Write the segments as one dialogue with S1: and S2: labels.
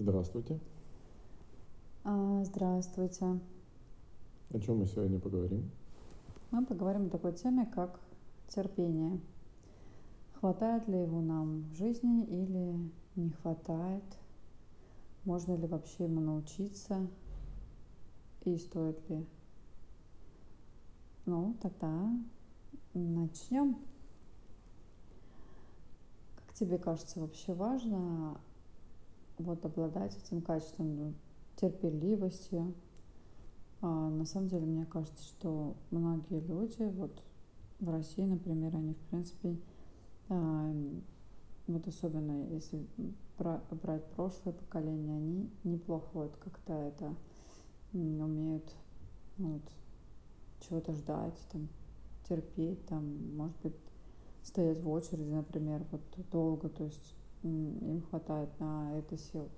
S1: Здравствуйте.
S2: А, Здравствуйте.
S1: О чем мы сегодня поговорим?
S2: Мы поговорим о такой теме, как терпение. Хватает ли его нам в жизни или не хватает? Можно ли вообще ему научиться? И стоит ли? Ну, тогда начнем. Как тебе кажется, вообще важно вот обладать этим качеством ну, терпеливостью? А, на самом деле, мне кажется, что многие люди, вот в России, например, они, в принципе, а, вот особенно если брать прошлое поколение, они неплохо вот как-то это умеют ну, вот, чего-то ждать, там, терпеть, там, может быть, стоять в очереди, например, вот долго, то есть им хватает на это сил.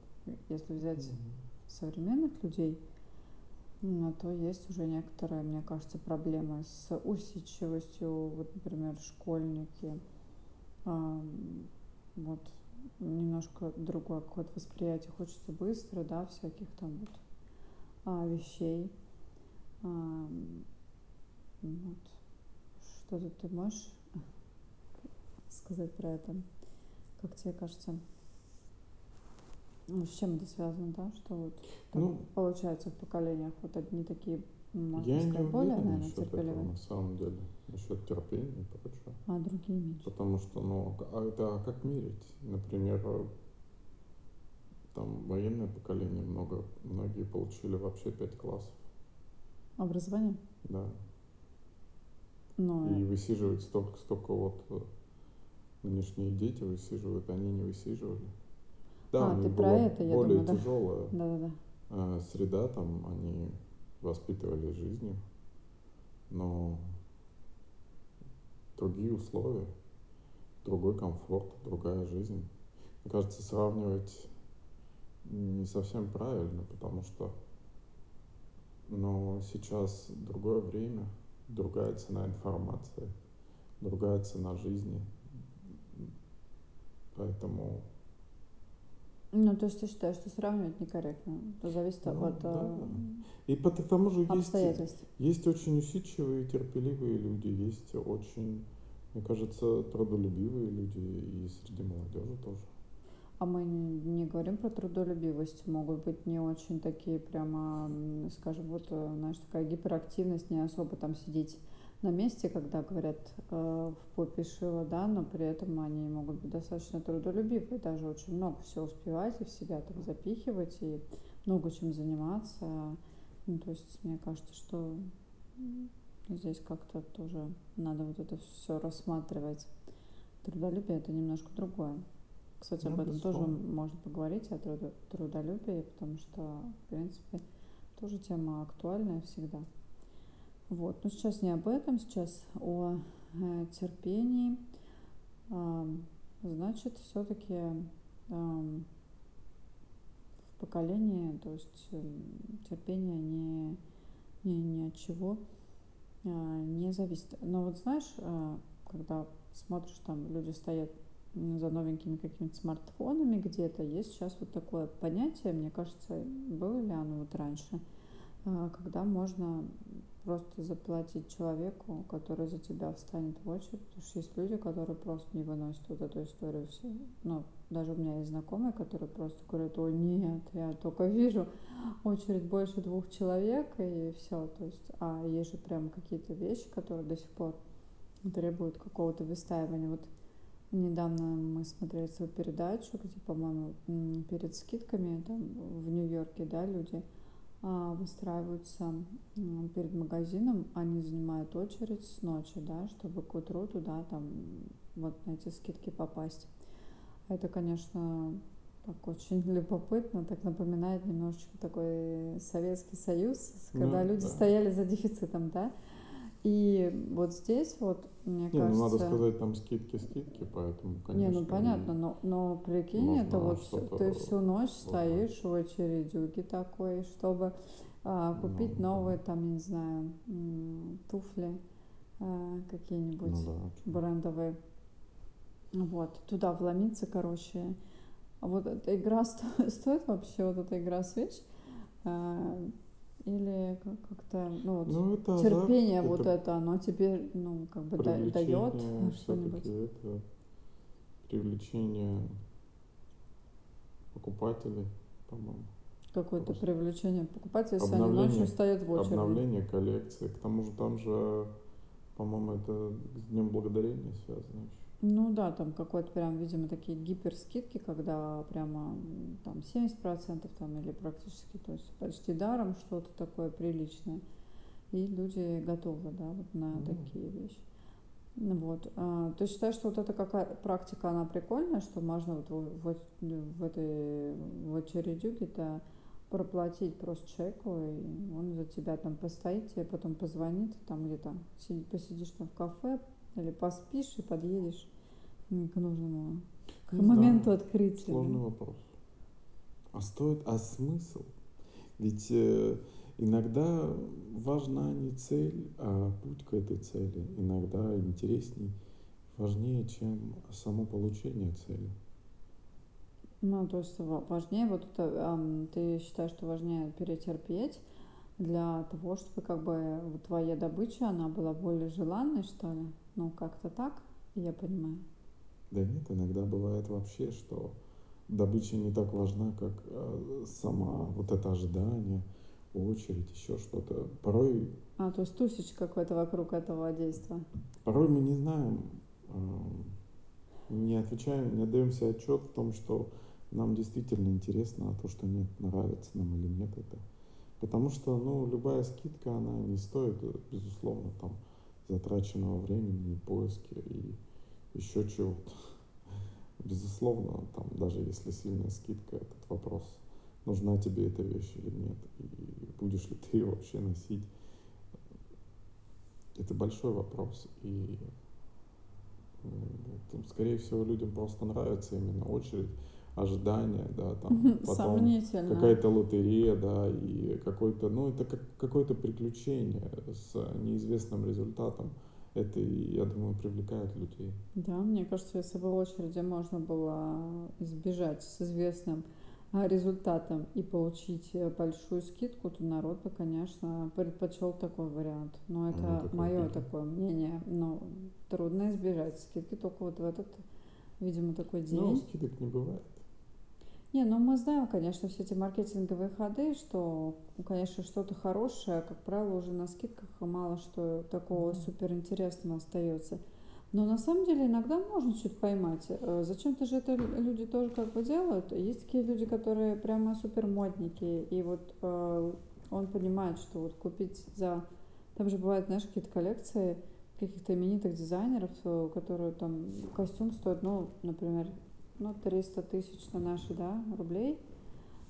S2: Если взять mm-hmm. современных людей, ну, то есть уже некоторые, мне кажется, проблемы с усидчивостью, вот, например, школьники, а, вот немножко другое какое-то восприятие, хочется быстро, да, всяких там вот а, вещей. А, вот. Что-то ты можешь сказать про это? Как тебе кажется? Ну, с чем это связано, да? Что вот ну, получается в поколениях вот одни такие,
S1: можно я сказать, не более, уверен наверное, терпеливые. Этого, на самом деле, насчет терпения и прочего.
S2: А другие меньше.
S1: Потому что, ну, а это а как мерить? Например, там военное поколение много, многие получили вообще пять классов.
S2: Образование?
S1: Да.
S2: Но...
S1: И высиживать столько, столько вот э, нынешние дети высиживают, они не высиживали. Да, а, у них была это, более думаю, тяжелая
S2: да? Да, да,
S1: да. среда, там они воспитывали жизнью, но другие условия, другой комфорт, другая жизнь. Мне кажется, сравнивать не совсем правильно, потому что но сейчас другое время, другая цена информации, другая цена жизни. Поэтому...
S2: Ну, то есть ты считаешь, что сравнивать некорректно? Это зависит ну, от да.
S1: Э, и по тому же есть, есть очень усидчивые, терпеливые люди, есть очень, мне кажется, трудолюбивые люди и среди молодежи тоже.
S2: А мы не говорим про трудолюбивость, могут быть не очень такие прямо, скажем, вот, э, знаешь, такая гиперактивность, не особо там сидеть на месте, когда говорят э, в попе шило, да, но при этом они могут быть достаточно трудолюбивы, даже очень много всего успевать и в себя там запихивать и много чем заниматься. Ну, то есть мне кажется, что здесь как-то тоже надо вот это все рассматривать. Трудолюбие это немножко другое. Кстати, ну, об этом тоже можно поговорить, о трудолюбии, потому что, в принципе, тоже тема актуальная всегда. Вот. Но сейчас не об этом, сейчас о э, терпении. Э, значит, все-таки э, в поколении, то есть э, терпение не, не, ни от чего э, не зависит. Но вот знаешь, э, когда смотришь, там люди стоят за новенькими какими-то смартфонами где-то, есть сейчас вот такое понятие, мне кажется, было ли оно вот раньше, когда можно просто заплатить человеку, который за тебя встанет в очередь, потому что есть люди, которые просто не выносят вот эту историю все. Ну, даже у меня есть знакомые, которые просто говорят, о нет, я только вижу очередь больше двух человек и все. То есть, а есть же прям какие-то вещи, которые до сих пор требуют какого-то выстаивания. Вот недавно мы смотрели свою передачу, где, по-моему, перед скидками там в Нью-Йорке, да, люди выстраиваются перед магазином, они занимают очередь с ночи, да, чтобы к утру туда там вот на эти скидки попасть. Это, конечно, так очень любопытно, так напоминает немножечко такой Советский Союз, когда ну, люди да. стояли за дефицитом, да. И вот здесь вот, мне
S1: не,
S2: кажется...
S1: ну надо сказать, там скидки-скидки, поэтому, конечно...
S2: Не, ну понятно, но, но прикинь, это вот ты всю ночь стоишь в очередюге такой, чтобы а, купить ну, новые, да. там, я не знаю, туфли а, какие-нибудь ну, да, брендовые. Вот, туда вломиться, короче, вот эта игра стоит вообще, вот эта игра свеч? А, или как-то, ну вот,
S1: ну, это
S2: терпение
S1: азарт,
S2: вот это, это, оно тебе, ну, как бы дает
S1: что-нибудь? это привлечение покупателей, по-моему.
S2: Какое-то привлечение покупателей, если они ночью стоят в очереди.
S1: Обновление коллекции. К тому же там же, по-моему, это с Днем Благодарения связано еще.
S2: Ну да, там какой-то прям, видимо, такие гиперскидки, когда прямо там 70% там или практически, то есть почти даром что-то такое приличное. И люди готовы, да, вот на mm. такие вещи. Вот. А, ты считаешь, что вот эта какая практика, она прикольная, что можно вот в, в, в этой в очередюге-то проплатить просто человеку, и он за тебя там постоит, тебе потом позвонит, там где-то посидишь там в кафе или поспишь и подъедешь к нужному к не моменту знаю. открытия.
S1: Сложный да? вопрос. А стоит, а смысл? Ведь э, иногда важна не цель, а путь к этой цели. Иногда интересней, важнее, чем само получение цели.
S2: Ну, то есть важнее, вот это, э, ты считаешь, что важнее перетерпеть для того, чтобы как бы твоя добыча, она была более желанной, что ли? Ну, как-то так, я понимаю.
S1: Да нет, иногда бывает вообще, что добыча не так важна, как э, сама вот это ожидание, очередь, еще что-то. Порой...
S2: А, то есть тусич какой-то вокруг этого действия.
S1: Порой мы не знаем, э, не отвечаем, не отдаем себе отчет в том, что нам действительно интересно, а то, что нет, нравится нам или нет это. Потому что, ну, любая скидка, она не стоит, безусловно, там, затраченного времени, поиски и еще чего-то. Безусловно, там, даже если сильная скидка, этот вопрос, нужна тебе эта вещь или нет, и будешь ли ты ее вообще носить, это большой вопрос. И там, скорее всего, людям просто нравится именно очередь, ожидания, да, там потом какая-то лотерея, да, и какой-то, ну, это как какое-то приключение с неизвестным результатом это, я думаю, привлекает людей.
S2: Да, мне кажется, если бы очереди можно было избежать с известным а, результатом и получить э, большую скидку, то народ бы, конечно, предпочел такой вариант. Но это ну, мое видно. такое мнение. Но трудно избежать скидки только вот в этот, видимо, такой ну, день. Ну,
S1: скидок не бывает.
S2: Не, ну мы знаем, конечно, все эти маркетинговые ходы, что, конечно, что-то хорошее, как правило, уже на скидках мало что такого суперинтересного остается. Но на самом деле иногда можно что-то поймать. Э, зачем-то же это люди тоже как бы делают. Есть такие люди, которые прямо супер модники, и вот э, он понимает, что вот купить за... Там же бывают, знаешь, какие-то коллекции каких-то именитых дизайнеров, э, которые там костюм стоит, ну, например, ну, 300 тысяч на наши, да, рублей,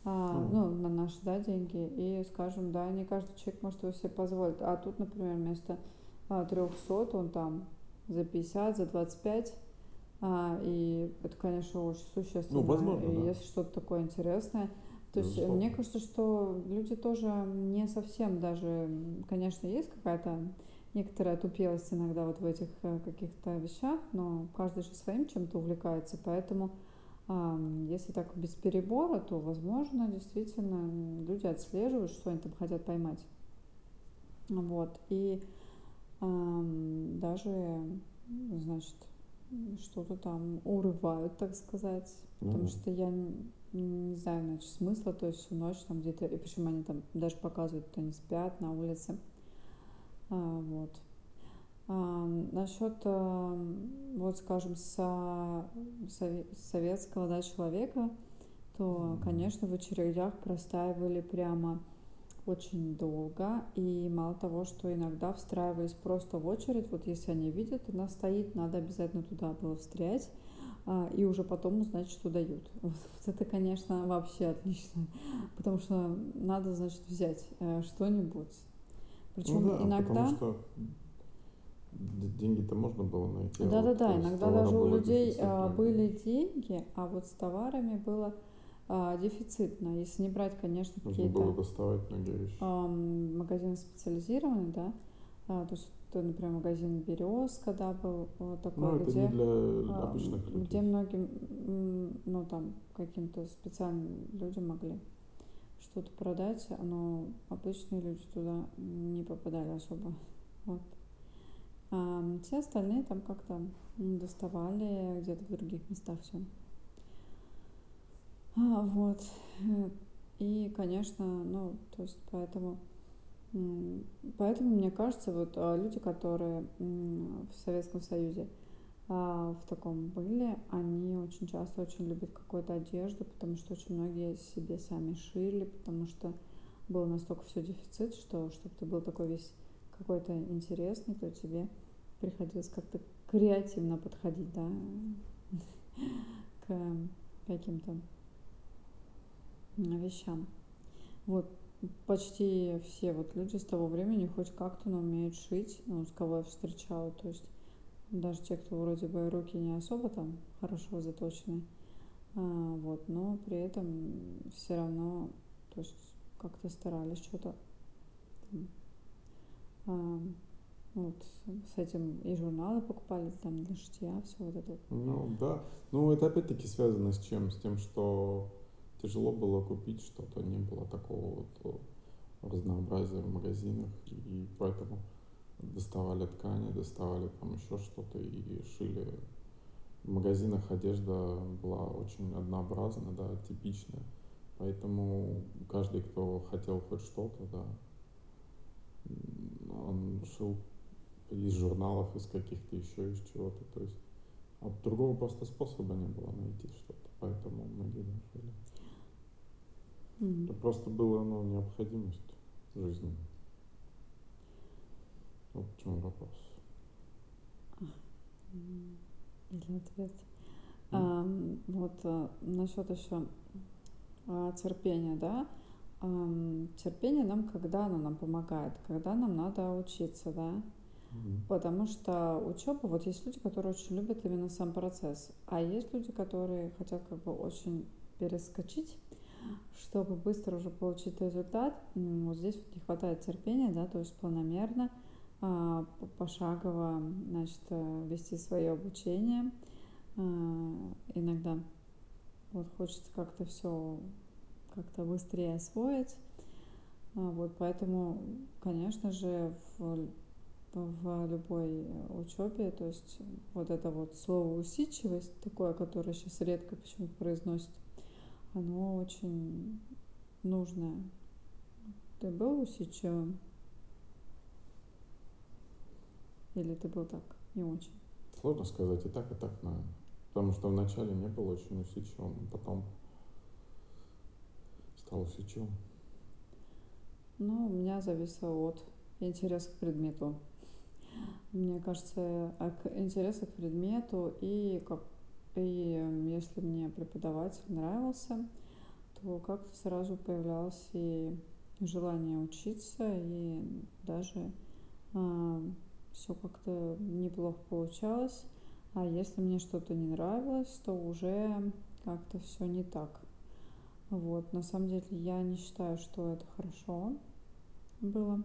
S2: а, mm. ну, на наши, да, деньги, и, скажем, да, не каждый человек может его себе позволить. А тут, например, вместо а, 300 он там за 50, за 25, а, и это, конечно, очень существенно.
S1: Ну, возможно,
S2: и
S1: да.
S2: если что-то такое интересное, то есть мне кажется, что люди тоже не совсем даже, конечно, есть какая-то некоторая тупелость иногда вот в этих э, каких-то вещах, но каждый же своим чем-то увлекается, поэтому если так без перебора, то, возможно, действительно люди отслеживают, что они там хотят поймать. Вот. И даже, значит, что-то там урывают, так сказать. Потому mm-hmm. что я не, не знаю, значит, смысла, то есть всю ночь там где-то, и почему они там даже показывают, что они спят на улице. А, вот. А, насчет, а, вот скажем, со, советского да, человека, то, конечно, в очередях простаивали прямо очень долго. И мало того, что иногда встраивались просто в очередь, вот если они видят, она стоит, надо обязательно туда было встрять. И уже потом узнать, что дают. Вот, вот это, конечно, вообще отлично. Потому что надо, значит, взять э, что-нибудь
S1: причем ну да, иногда... Что деньги-то можно было найти.
S2: Да, а да, вот да. Иногда даже у людей а, были деньги, а вот с товарами было а, дефицитно. Если не брать, конечно, какие-то
S1: было доставать многие вещи.
S2: А, магазины специализированные, да, А, то есть это, например, магазин «Березка», да, был вот
S1: Ну,
S2: такой,
S1: это не
S2: где,
S1: для
S2: а,
S1: обычных
S2: где
S1: людей.
S2: многим, м, ну, там, каким-то специальным людям могли что-то продать, но обычные люди туда не попадали особо. Вот. А все остальные там как-то доставали где-то в других местах все. А, вот. И, конечно, ну, то есть поэтому, поэтому мне кажется, вот а, люди, которые в Советском Союзе в таком были, они очень часто очень любят какую-то одежду, потому что очень многие себе сами шили, потому что был настолько все дефицит, что чтобы ты был такой весь какой-то интересный, то тебе приходилось как-то креативно подходить, да, к каким-то вещам. Вот почти все вот люди с того времени хоть как-то, но умеют шить, ну, с кого я встречала, то есть даже те, кто вроде бы руки не особо там хорошо заточены, а, вот, но при этом все равно, то есть как-то старались что-то а, вот с этим и журналы покупали там для шитья, все вот это.
S1: Ну да, ну это опять-таки связано с чем? С тем, что тяжело было купить что-то, не было такого вот разнообразия в магазинах, и поэтому доставали ткани, доставали там еще что-то и шили. В магазинах одежда была очень однообразна, да, типичная. Поэтому каждый, кто хотел хоть что-то, да, он шил из журналов, из каких-то еще, из чего-то. То есть а другого просто способа не было найти что-то, поэтому многие да, шили. Mm-hmm. Это просто было ну, необходимость жизни. Вот в чем вопрос.
S2: Или ответ. Mm. А, вот а, насчет еще а, терпения, да. А, терпение нам когда оно нам помогает? Когда нам надо учиться, да. Mm-hmm. Потому что учеба, вот есть люди, которые очень любят именно сам процесс, а есть люди, которые хотят как бы очень перескочить чтобы быстро уже получить результат, вот здесь вот не хватает терпения, да, то есть планомерно, пошагово, значит, э, вести свое обучение. А, иногда вот хочется как-то все как-то быстрее освоить. А, вот поэтому, конечно же, в, в любой учебе, то есть вот это вот слово усидчивость, такое, которое сейчас редко почему-то произносит, оно очень нужное. Ты был усидчивым? Или ты был так, не очень?
S1: Сложно сказать, и так, и так, наверное. Потому что вначале не был очень а потом стал усидчивым.
S2: Ну, у меня зависело от интереса к предмету. Мне кажется, к интереса к предмету и как и если мне преподаватель нравился, то как-то сразу появлялось и желание учиться, и даже а, все как-то неплохо получалось. А если мне что-то не нравилось, то уже как-то все не так. Вот, на самом деле я не считаю, что это хорошо было,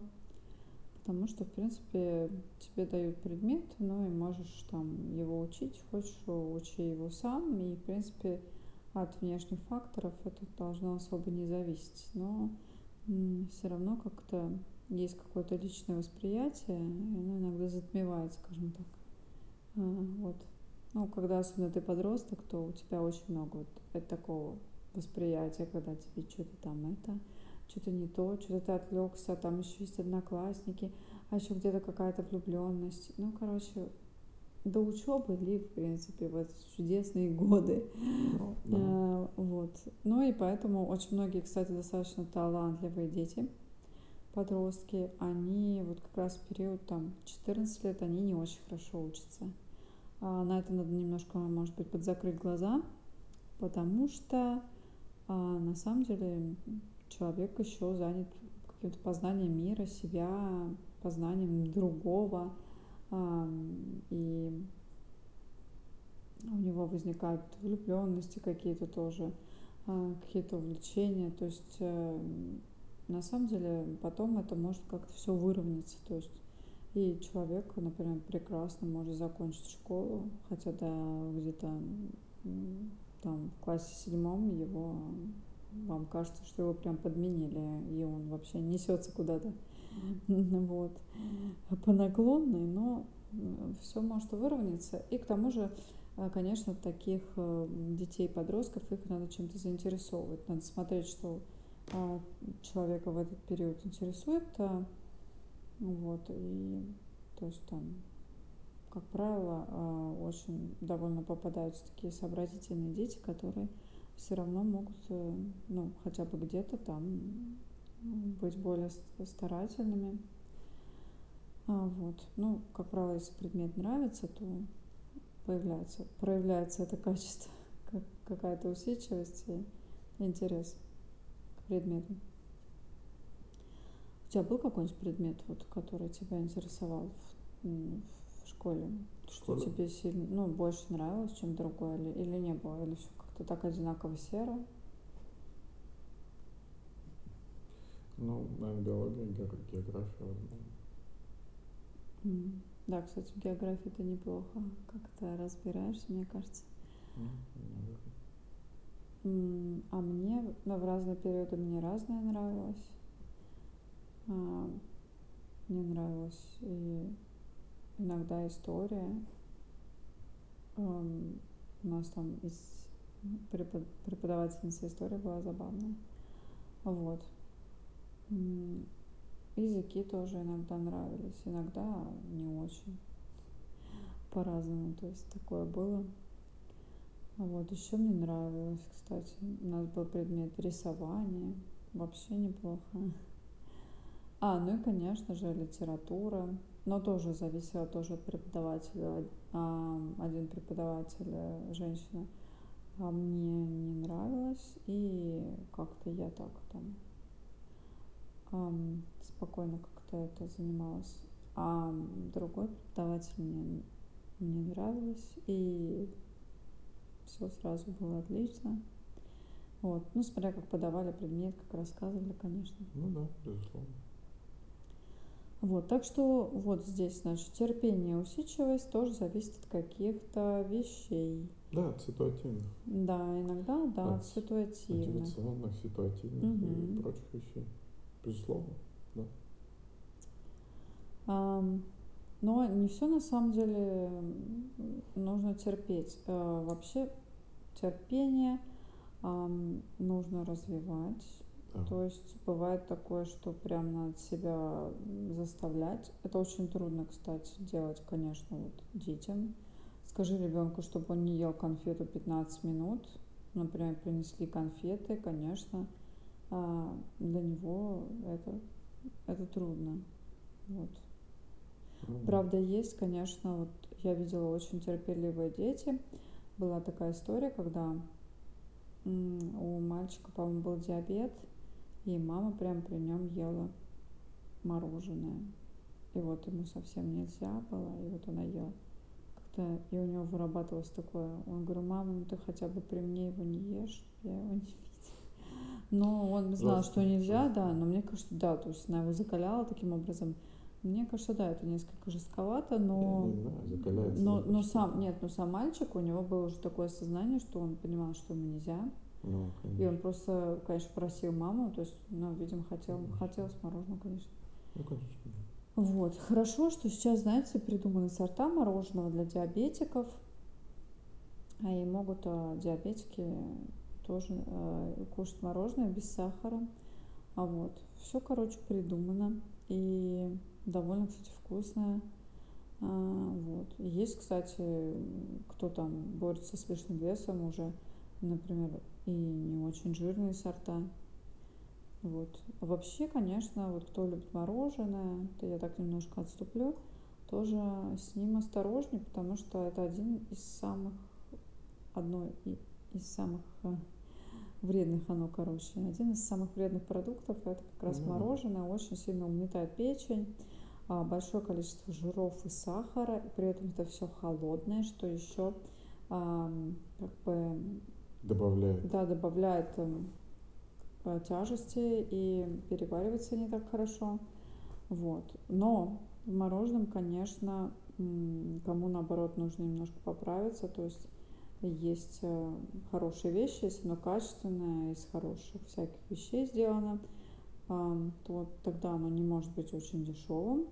S2: потому что, в принципе, тебе дают предмет, ну и можешь там его учить, хочешь, учи его сам, и, в принципе, от внешних факторов это должно особо не зависеть, но все равно как-то есть какое-то личное восприятие, и оно иногда затмевает, скажем так. А, вот. Ну, когда особенно ты подросток, то у тебя очень много вот такого восприятия, когда тебе что-то там это, что-то не то, что-то ты отвлекся, там еще есть одноклассники, а еще где-то какая-то влюбленность. Ну, короче, до учебы ли, в принципе, вот чудесные годы.
S1: Ну, да.
S2: а, вот. Ну и поэтому очень многие, кстати, достаточно талантливые дети, подростки, они вот как раз в период там 14 лет, они не очень хорошо учатся. А на это надо немножко, может быть, подзакрыть глаза, потому что а, на самом деле человек еще занят каким-то познанием мира, себя, познанием другого, а, и у него возникают влюбленности какие-то тоже, а, какие-то увлечения, то есть э, на самом деле потом это может как-то все выровняться, то есть И человек, например, прекрасно может закончить школу, хотя да, где-то там в классе седьмом его вам кажется, что его прям подменили, и он вообще несется куда-то вот, по наклонной, но все может выровняться. И к тому же, э, конечно, таких э, детей, подростков, их надо чем-то заинтересовывать. Надо смотреть, что человека в этот период интересует. А, вот, и то есть там, как правило, а, очень довольно попадаются такие сообразительные дети, которые все равно могут, э, ну, хотя бы где-то там быть более старательными. А, вот. Ну, как правило, если предмет нравится, то появляется, проявляется это качество, как какая-то усидчивость и интерес к предмету. У тебя был какой-нибудь предмет, вот, который тебя интересовал в, в школе? В что тебе сильно, ну, больше нравилось, чем другое, или, или не было, или все как-то так одинаково серо?
S1: Ну, наверное, биология, география.
S2: Mm. Да, кстати, в географии ты неплохо как-то разбираешься, мне кажется. Mm, а мне, ну, в разные периоды мне разное нравилось. А, мне нравилась и иногда история. У нас там из преподавательница истории была забавная. Вот. Языки тоже иногда нравились, иногда не очень. По-разному, то есть такое было. Вот, еще мне нравилось, кстати, у нас был предмет рисования, вообще неплохо. А, ну и, конечно же, литература, но тоже зависело тоже от преподавателя. Один преподаватель, э, женщина, а мне не нравилось, и как-то я так там спокойно как-то это занималась. А другой преподаватель мне не нравилось, и все сразу было отлично. Вот. Ну, смотря как подавали предмет, как рассказывали, конечно.
S1: Ну да, безусловно.
S2: Вот, так что вот здесь, значит, терпение, усидчивость тоже зависит от каких-то вещей.
S1: Да, от ситуативных.
S2: Да, иногда, да, от, от ситуативных.
S1: Мотивационных, ситуативных угу. и прочих вещей. Безусловно, да.
S2: А, но не все на самом деле нужно терпеть. А, вообще терпение нужно развивать. Да. То есть бывает такое, что прям надо себя заставлять. Это очень трудно, кстати, делать, конечно, вот детям. Скажи ребенку, чтобы он не ел конфету 15 минут. Например, принесли конфеты, конечно, а для него это, это трудно. Вот. Правда, есть, конечно, вот я видела очень терпеливые дети. Была такая история, когда у мальчика, по-моему, был диабет, и мама прям при нем ела мороженое. И вот ему совсем нельзя было, и вот она ела. Как-то и у него вырабатывалось такое. Он говорю, мама, ну ты хотя бы при мне его не ешь, я его не но он знал, что нельзя, да, но мне кажется, да, то есть она его закаляла таким образом. Мне кажется, да, это несколько жестковато, но...
S1: Я не знаю.
S2: Но, но сам, нет, но сам мальчик, у него было уже такое сознание, что он понимал, что ему нельзя.
S1: Ну,
S2: и он просто, конечно, просил маму, то есть, ну, видимо, хотел, конечно. хотел с мороженым, конечно.
S1: Ну, конечно.
S2: Вот. Хорошо, что сейчас, знаете, придуманы сорта мороженого для диабетиков. А и могут а, диабетики тоже э, кушать мороженое без сахара. А вот, все, короче, придумано. И довольно, кстати, вкусное. А, вот. Есть, кстати, кто там борется с лишним весом уже, например, и не очень жирные сорта. Вот. А вообще, конечно, вот кто любит мороженое, то я так немножко отступлю, тоже с ним осторожнее, потому что это один из самых, одно из самых э, вредных оно, короче. Один из самых вредных продуктов это как раз mm мороженое, очень сильно угнетает печень, большое количество жиров и сахара, и при этом это все холодное, что еще а, как бы
S1: добавляет.
S2: Да, добавляет а, тяжести и переваривается не так хорошо. Вот. Но В мороженом, конечно, кому наоборот нужно немножко поправиться, то есть есть э, хорошие вещи, если оно качественное, из хороших всяких вещей сделано, то тогда оно не может быть очень дешевым,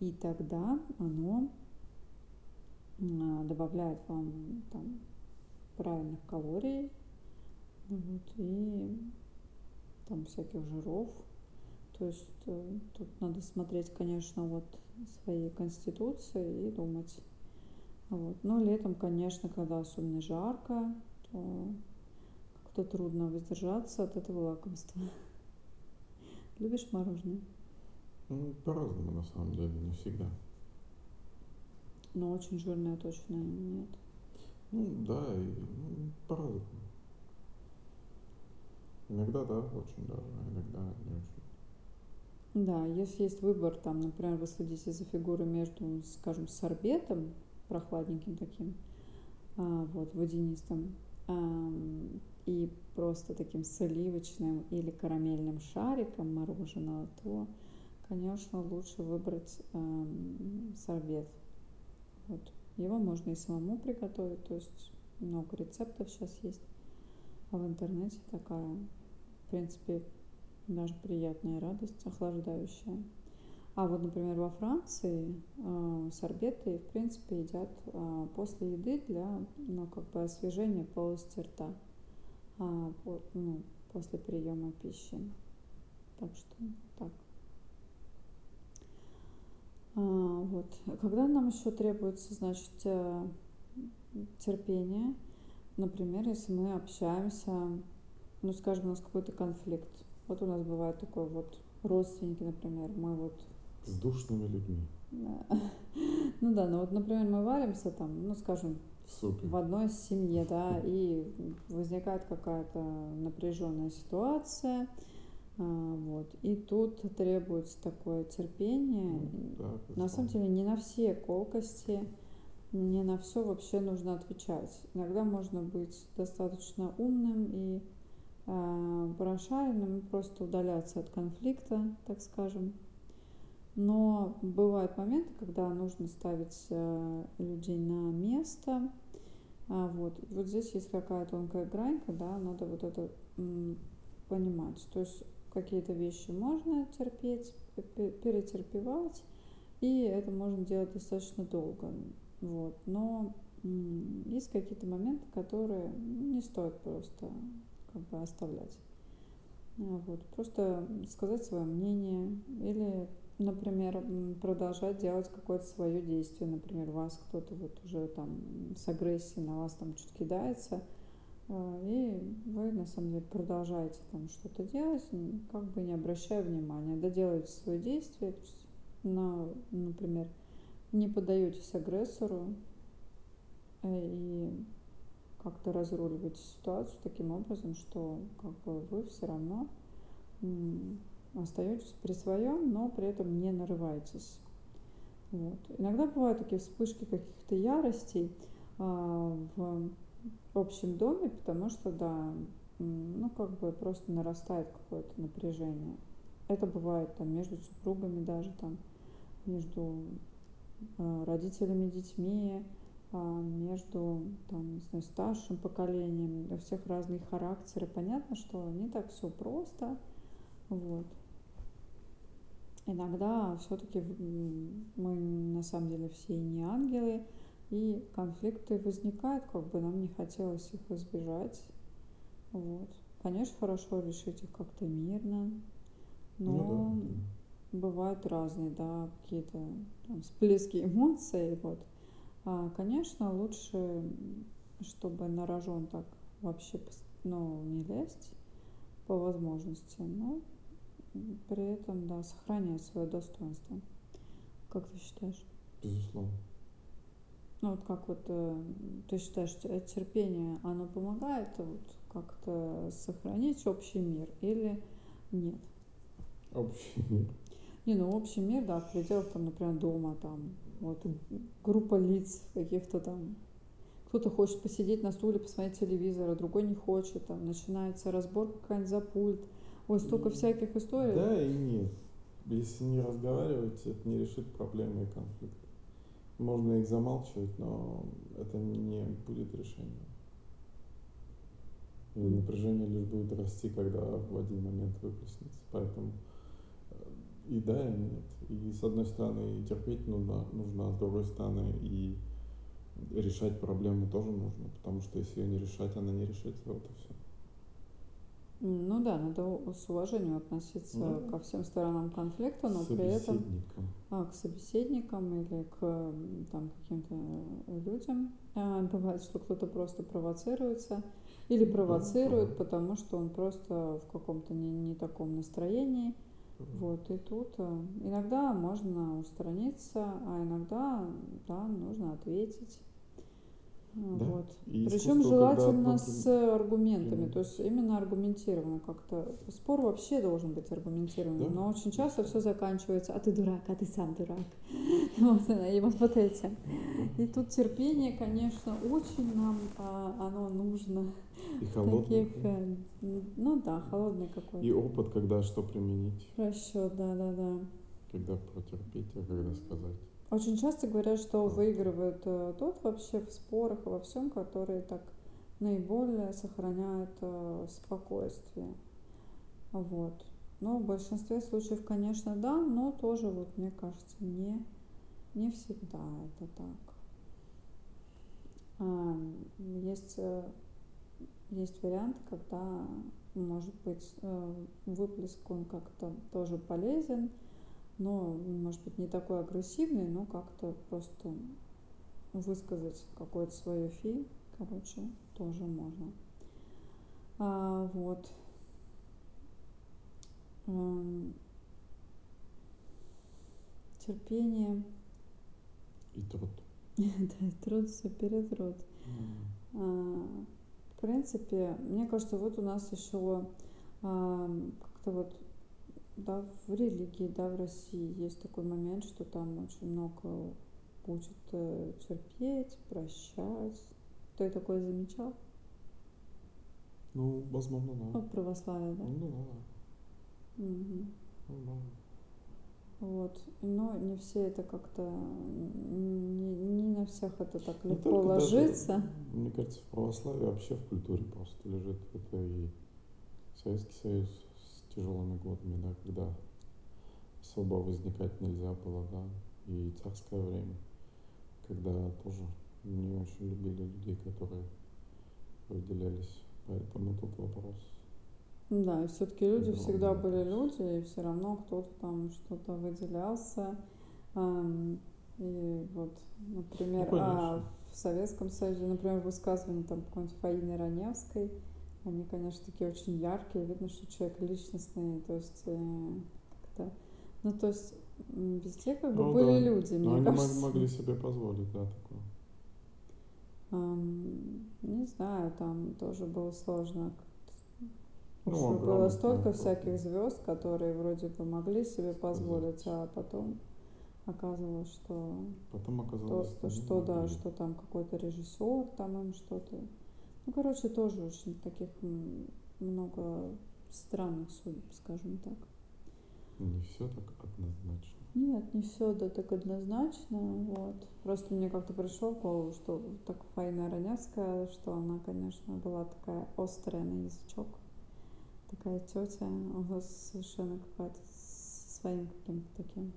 S2: и тогда оно добавляет вам там правильных калорий вот, и там всяких жиров. То есть э, тут надо смотреть, конечно, вот своей конституции и думать. Вот. Но летом, конечно, когда особенно жарко, то как-то трудно воздержаться от этого лакомства. Любишь мороженое?
S1: Ну, по-разному, на самом деле, не всегда.
S2: Но очень жирное точно нет.
S1: Ну, да, и ну, по-разному. Иногда да, очень даже, а иногда не очень.
S2: Да, если есть выбор, там, например, вы следите за фигурой между, скажем, сорбетом, прохладненьким таким, а, вот, водянистым, а, и просто таким сливочным или карамельным шариком мороженого, то, конечно, лучше выбрать э, сорбет. Вот. Его можно и самому приготовить, то есть много рецептов сейчас есть. А в интернете такая, в принципе, даже приятная радость, охлаждающая. А вот, например, во Франции э, сорбеты, в принципе, едят э, после еды для, ну, как бы освежения полости рта а, по, ну, после приема пищи. Так что так. А, вот. Когда нам еще требуется, значит, э, терпение, например, если мы общаемся, ну, скажем, у нас какой-то конфликт. Вот у нас бывает такой вот родственники, например, мы вот...
S1: С душными людьми.
S2: Ну да, ну вот, например, мы варимся там, ну, скажем,
S1: Супер.
S2: в одной семье, да, и возникает какая-то напряженная ситуация, вот. И тут требуется такое терпение.
S1: Ну, да,
S2: на самом деле не на все колкости, не на все вообще нужно отвечать. Иногда можно быть достаточно умным и э, прошаренным, просто удаляться от конфликта, так скажем. Но бывают моменты, когда нужно ставить э, людей на место. А, вот. И вот здесь есть какая тонкая грань, когда надо вот это м, понимать. То есть какие-то вещи можно терпеть, перетерпевать, и это можно делать достаточно долго. Вот. Но есть какие-то моменты, которые не стоит просто как бы оставлять. А, вот. Просто сказать свое мнение или, например, продолжать делать какое-то свое действие. Например, вас кто-то вот уже там с агрессией на вас там чуть кидается – и вы на самом деле продолжаете там что-то делать, как бы не обращая внимания, доделаете свои действия, то на, например, не поддаетесь агрессору э, и как-то разруливаете ситуацию таким образом, что как бы вы все равно остаетесь при своем, но при этом не нарываетесь. Вот. Иногда бывают такие вспышки каких-то яростей а, в общем доме, потому что, да, ну, как бы просто нарастает какое-то напряжение. Это бывает там между супругами даже, там, между э, родителями, детьми, э, между, там, не знаю, старшим поколением. У всех разные характеры. Понятно, что не так все просто. Вот. Иногда все-таки мы на самом деле все не ангелы, и конфликты возникают, как бы нам не хотелось их избежать. Вот. Конечно, хорошо решить их как-то мирно, но ну, да, бывают разные, да, какие-то там, всплески эмоций. Вот. А, конечно, лучше, чтобы на рожон так вообще ну, не лезть по возможности, но при этом, да, сохранять свое достоинство. Как ты считаешь?
S1: Безусловно.
S2: Ну вот как вот э, ты считаешь, терпение, оно помогает вот как-то сохранить общий мир или нет?
S1: Общий мир.
S2: Не, ну общий мир, да, в пределах там, например, дома, там, вот группа лиц каких-то там. Кто-то хочет посидеть на стуле, посмотреть телевизор, а другой не хочет, там начинается разбор какая-нибудь за пульт. Ой, столько всяких историй.
S1: Да и нет. если не разговаривать, это не решит проблемы и конфликты. Можно их замалчивать, но это не будет решением. И напряжение лишь будет расти, когда в один момент выплеснется. Поэтому э, и да, и нет. И с одной стороны и терпеть нужно, нужно, а с другой стороны и решать проблему тоже нужно, потому что если ее не решать, она не решится, вот и все.
S2: Ну да, надо с уважением относиться ну, ко всем сторонам конфликта, но при этом а, к собеседникам или к там, каким-то людям. А, бывает, что кто-то просто провоцируется или провоцирует, да, потому что он просто в каком-то не, не таком настроении. Вот, и тут а, иногда можно устраниться, а иногда, да, нужно ответить. Да? Вот. И Причем желательно с аргументами, то есть именно аргументированно как-то. Спор вообще должен быть аргументированным, да? но очень часто все заканчивается, а ты дурак, а ты сам дурак. Вот, и вот, вот этим. И тут терпение, конечно, очень нам а, оно нужно.
S1: И холодный. Таких,
S2: э, ну да, холодный какой-то.
S1: И опыт, когда что применить.
S2: Расчет, да, да, да.
S1: Когда протерпеть, а когда сказать.
S2: Очень часто говорят, что выигрывает э, тот вообще в спорах и во всем, который так наиболее сохраняет э, спокойствие. Вот. Но в большинстве случаев, конечно, да, но тоже, вот мне кажется, не, не всегда это так. А, есть, э, есть вариант, когда, может быть, выплеск он как-то тоже полезен, но, может быть, не такой агрессивный, но как-то просто высказать какое-то свое фи, короче, тоже можно. А, вот. терпение.
S1: И труд.
S2: да, и труд, все перетрут. Mm. А, в принципе, мне кажется, вот у нас еще а, как-то вот да, в религии, да, в России есть такой момент, что там очень много учат э, терпеть, прощать. Ты такое замечал?
S1: Ну, возможно, да.
S2: Ну, в православии, да?
S1: Ну, да.
S2: Угу.
S1: Ну,
S2: Вот. Но не все это как-то, не, не на всех это так легко не ложится.
S1: Даже, мне кажется, в православии вообще в культуре просто лежит это и Советский Союз тяжелыми годами, да, когда особо возникать нельзя было, да, и царское время, когда тоже не очень любили людей, которые выделялись. Поэтому тут вопрос.
S2: Да, и все-таки люди да, всегда были люди, и все равно кто-то там что-то выделялся. И вот, например, ну, а в Советском Союзе, например, высказывания там какой-нибудь Фаины Раневской, они, конечно, такие очень яркие, видно, что человек личностный, то есть э, как-то, ну, то есть везде как бы ну, были да. люди,
S1: мне Но кажется. они могли себе позволить, да, такое.
S2: Um, не знаю, там тоже было сложно. Ну, Уж было столько всяких звезд, которые вроде бы могли себе позволить, а потом оказывалось, что
S1: потом оказалось,
S2: то, что, да, что там какой-то режиссер там им что-то ну, короче, тоже очень таких много странных судеб, скажем так.
S1: Не все так однозначно.
S2: Нет, не все да так однозначно. Вот. Просто мне как-то пришло в голову, что так Фаина Раневская, что она, конечно, была такая острая на язычок. Такая тетя, у вас совершенно какая-то своим каким-то таким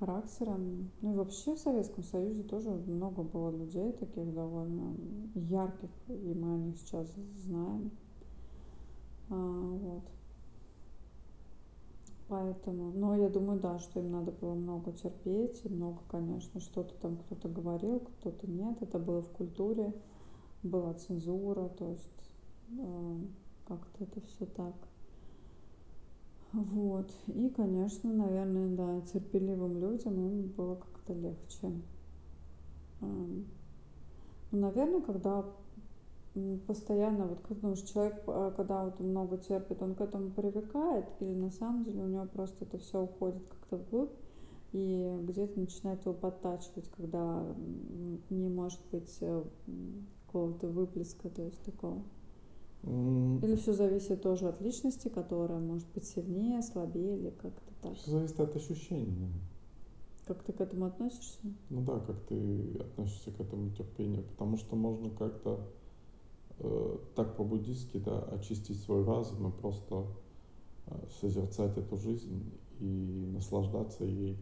S2: характером. Ну и вообще в Советском Союзе тоже много было людей таких довольно ярких, и мы о них сейчас знаем. А, вот. Поэтому, но я думаю, да, что им надо было много терпеть, и много, конечно, что-то там кто-то говорил, кто-то нет. Это было в культуре, была цензура, то есть э, как-то это все так вот. И, конечно, наверное, да, терпеливым людям им было как-то легче. Ну, наверное, когда постоянно, вот думаешь, человек, а, когда вот много терпит, он к этому привыкает, или на самом деле у него просто это все уходит как-то вглубь, и где-то начинает его подтачивать, когда не может быть э, какого-то выплеска, то есть такого. Или все зависит тоже от личности, которая может быть сильнее, слабее или как-то так?
S1: Все зависит от ощущений.
S2: Как ты к этому относишься?
S1: Ну да, как ты относишься к этому терпению. Потому что можно как-то э, так по-буддистски да, очистить свой разум и просто э, созерцать эту жизнь и наслаждаться ей,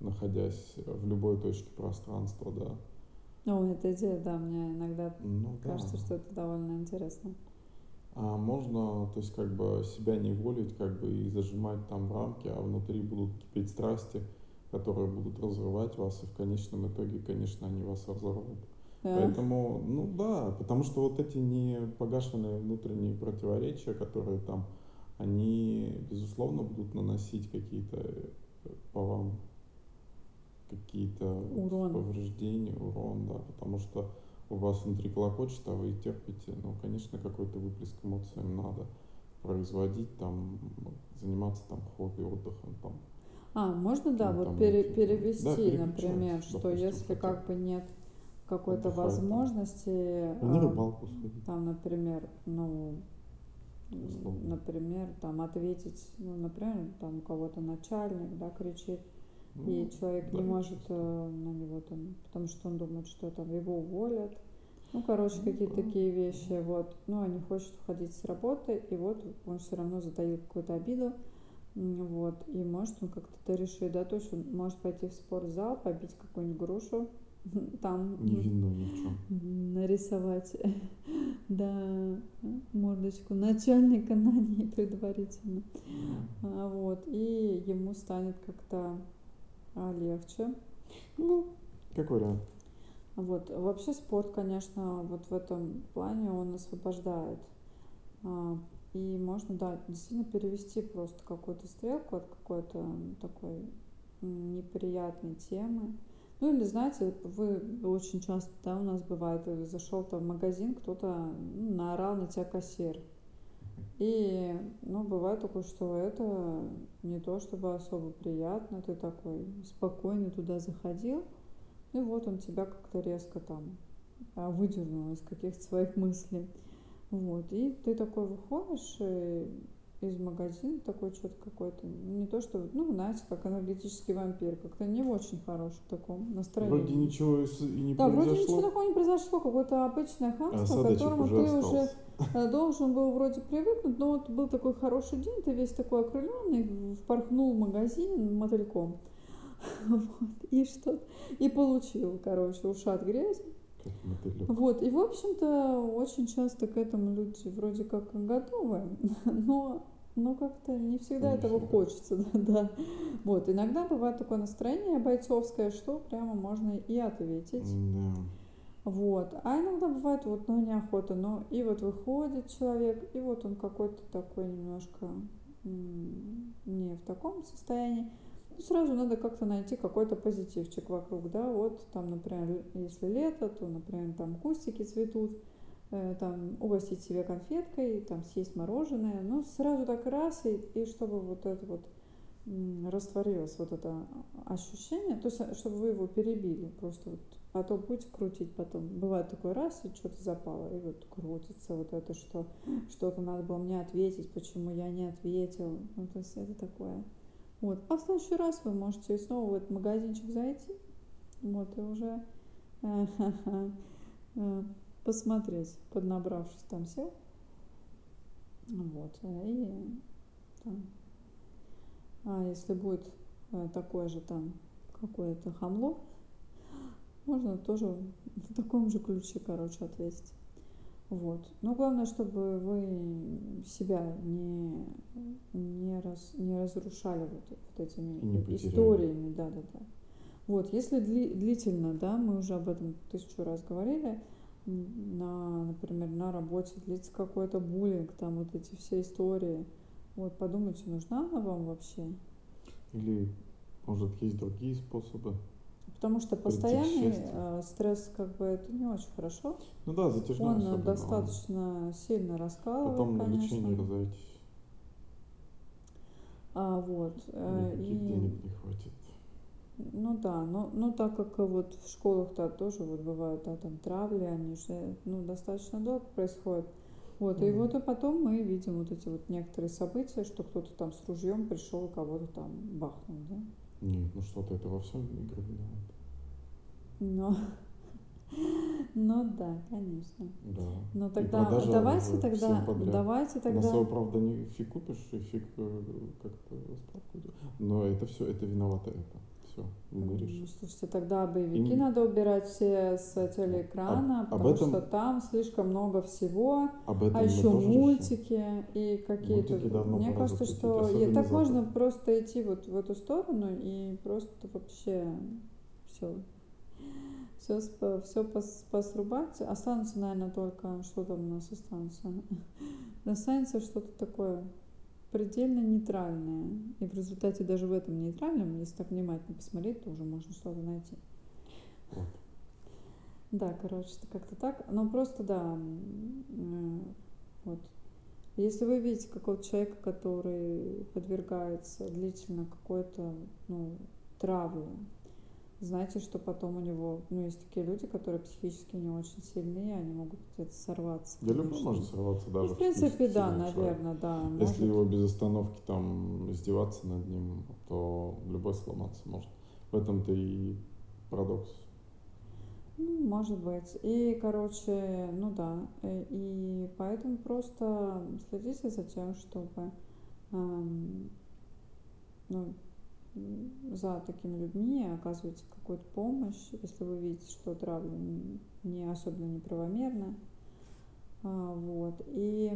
S1: находясь в любой точке пространства, да.
S2: Ну, эта идея, да, мне иногда
S1: ну,
S2: кажется,
S1: да.
S2: что это довольно интересно.
S1: А можно, то есть, как бы себя не волить, как бы и зажимать там в рамки, а внутри будут кипеть страсти, которые будут разрывать вас, и в конечном итоге, конечно, они вас разорвут. Да. Поэтому, ну да, потому что вот эти не погашенные внутренние противоречия, которые там, они, безусловно, будут наносить какие-то э, по вам какие-то урон. повреждения, урон, да, потому что у вас внутри клокочет, а вы терпите, ну, конечно, какой-то выплеск эмоций надо производить, там, заниматься там хобби, отдыхом, там.
S2: А, можно, да, вот пере, перевести, да, например, что допустим, если хотя. как бы нет какой-то возможности,
S1: там. на рыбалку сходить.
S2: Там, например, ну, Условно. например, там ответить, ну, например, там у кого-то начальник, да, кричит, ну, и человек да, не может э, на него там, потому что он думает, что там его уволят. Ну, короче, ну, какие-то да. такие вещи, вот. Ну, а не хочет уходить с работы, и вот он все равно затаил какую-то обиду, вот, и может он как-то это решит, да, то есть он может пойти в спортзал, побить какую-нибудь грушу, там
S1: не видно ничего.
S2: нарисовать, да, мордочку начальника на ней предварительно, а, вот, и ему станет как-то легче.
S1: Ну, как вариант.
S2: Вот. Вообще спорт, конечно, вот в этом плане он освобождает. А, и можно, да, действительно перевести просто какую-то стрелку от какой-то такой неприятной темы. Ну или, знаете, вы очень часто, да, у нас бывает, зашел там в магазин, кто-то ну, наорал на тебя кассир. И, ну, бывает такое, что это не то чтобы особо приятно, ты такой спокойно туда заходил, и вот он тебя как-то резко там а, выдернул из каких-то своих мыслей. Вот, и ты такой выходишь э, из магазина, такой что-то какой-то, не то что, ну, знаете, как энергетический вампир, как-то не в очень хорошем таком настроении.
S1: Вроде ничего и не
S2: да,
S1: произошло.
S2: вроде ничего такого не произошло, какое-то обычное хамство, а к которому уже ты остался. уже э, должен был вроде привыкнуть, но вот был такой хороший день, ты весь такой окрыленный, впорхнул в магазин мотыльком. Вот, и что и получил, короче, ушат грязи. Вот, и, в общем-то, очень часто к этому люди вроде как готовы, но, но как-то не всегда не этого всегда. хочется, да, да. Вот, иногда бывает такое настроение бойцовское, что прямо можно и ответить.
S1: Да.
S2: Вот, а иногда бывает вот, ну, неохота, ну, и вот выходит человек, и вот он какой-то такой немножко не в таком состоянии, ну, сразу надо как-то найти какой-то позитивчик вокруг, да, вот там, например, если лето, то, например, там кустики цветут, там угостить себе конфеткой, там съесть мороженое, ну, сразу так раз, и, и чтобы вот это вот растворилось вот это ощущение, то есть э, чтобы вы его перебили, просто вот, а то будете крутить потом. Бывает такой раз, и что-то запало, и вот крутится вот это, что что-то надо было мне ответить, почему я не ответил, ну, то есть это такое вот. А в следующий раз вы можете снова в этот магазинчик зайти, вот, и уже э, э, посмотреть, поднабравшись там сел. Вот, и там, а если будет э, такое же там какое-то хамло, можно тоже в таком же ключе, короче, ответить. Вот. Но главное, чтобы вы себя не, не, раз, не разрушали вот, вот этими
S1: не
S2: историями. Да, да, да. Вот, если дли, длительно, да, мы уже об этом тысячу раз говорили, на, например, на работе длится какой-то буллинг, там вот эти все истории, вот подумайте, нужна она вам вообще?
S1: Или, может, есть другие способы?
S2: Потому что постоянный э, стресс, как бы, это не очень хорошо.
S1: Ну да, затяжной
S2: Он особенно, достаточно он... сильно раскалывает,
S1: Потом
S2: конечно.
S1: на лечение разойтись.
S2: А, вот.
S1: Э, Никаких и... денег не хватит.
S2: Ну да, но, но так как вот в школах-то тоже вот бывают, да, там травли, они же, ну, достаточно долго происходят. Вот,
S1: Ну
S2: и вот и потом мы видим вот эти вот некоторые события, что кто-то там с ружьем пришел и кого-то там бахнул, да.
S1: Нет, ну что-то это во всем игры виноваты.
S2: Но, ну да, конечно.
S1: Да. И
S2: тогда давайте тогда, давайте
S1: На
S2: тогда.
S1: свою правда не фиг купишь и фиг э, как-то справку. Но это все, это виновато это. Все,
S2: Ну,
S1: вымеришь.
S2: слушайте, тогда боевики
S1: Им-
S2: надо убирать все с телеэкрана,
S1: об
S2: потому
S1: этом-
S2: что там слишком много всего,
S1: Об этом
S2: а еще мультики и какие-то. Мне кажется, что и так можно просто идти вот в эту сторону и просто вообще все. Все, все посрубать. Останутся, наверное, только что там у нас останется. Останется что-то такое предельно нейтральное. И в результате даже в этом нейтральном, если так внимательно посмотреть, то уже можно что-то найти.
S1: Вот.
S2: Да, короче, это как-то так. Но просто, да, э, вот. Если вы видите какого-то человека, который подвергается длительно какой-то, ну, травле, знаете, что потом у него, ну, есть такие люди, которые психически не очень сильные, они могут где-то сорваться.
S1: Да любой
S2: конечно.
S1: может сорваться
S2: Ну,
S1: даже
S2: в принципе, да,
S1: сильный человек.
S2: наверное, да.
S1: Если
S2: может.
S1: его без остановки там издеваться над ним, то любой сломаться может. В этом-то и парадокс.
S2: Ну, может быть. И, короче, ну да. э, И поэтому просто следите за тем, чтобы эм, ну, за такими людьми оказываете какую-то помощь, если вы видите, что травля не особенно неправомерна. А, Вот. И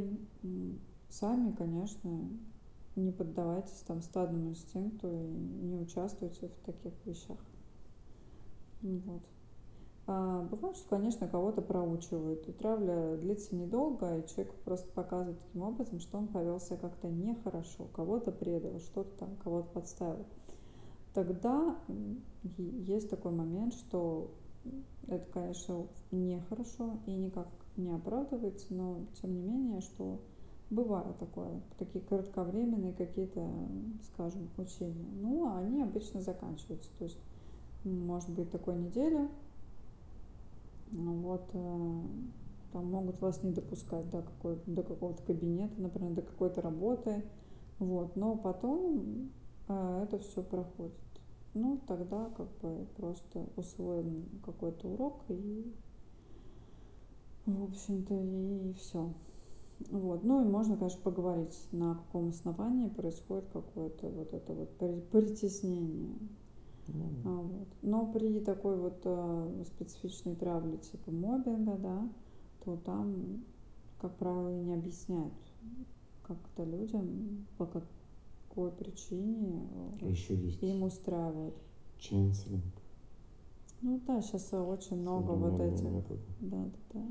S2: сами, конечно, не поддавайтесь там стадному инстинкту и не участвуйте в таких вещах. Вот. А, бывает, что, конечно, кого-то проучивают. И травля длится недолго, и человек просто показывает таким образом, что он повел себя как-то нехорошо, кого-то предал, что-то там, кого-то подставил. Тогда есть такой момент, что это, конечно, нехорошо и никак не оправдывается, но тем не менее, что бывает такое, такие кратковременные какие-то, скажем, учения. Ну, а они обычно заканчиваются. То есть может быть такой неделю, ну Вот, э, там могут вас не допускать до, какой, до какого-то кабинета, например, до какой-то работы, вот, но потом э, это все проходит. Ну, тогда как бы просто усвоен какой-то урок и, в общем-то, и все. Вот. Ну и можно, конечно, поговорить, на каком основании происходит какое-то вот это вот притеснение.
S1: Ну,
S2: А, вот. Но при такой вот э, специфичной травле типа мобинга, да, то там, как правило, не объясняют как-то людям, по какой причине
S1: а еще есть
S2: им устраивают.
S1: ченселинг.
S2: Ну да, сейчас очень много вот этих.
S1: методы.
S2: Да, да, да.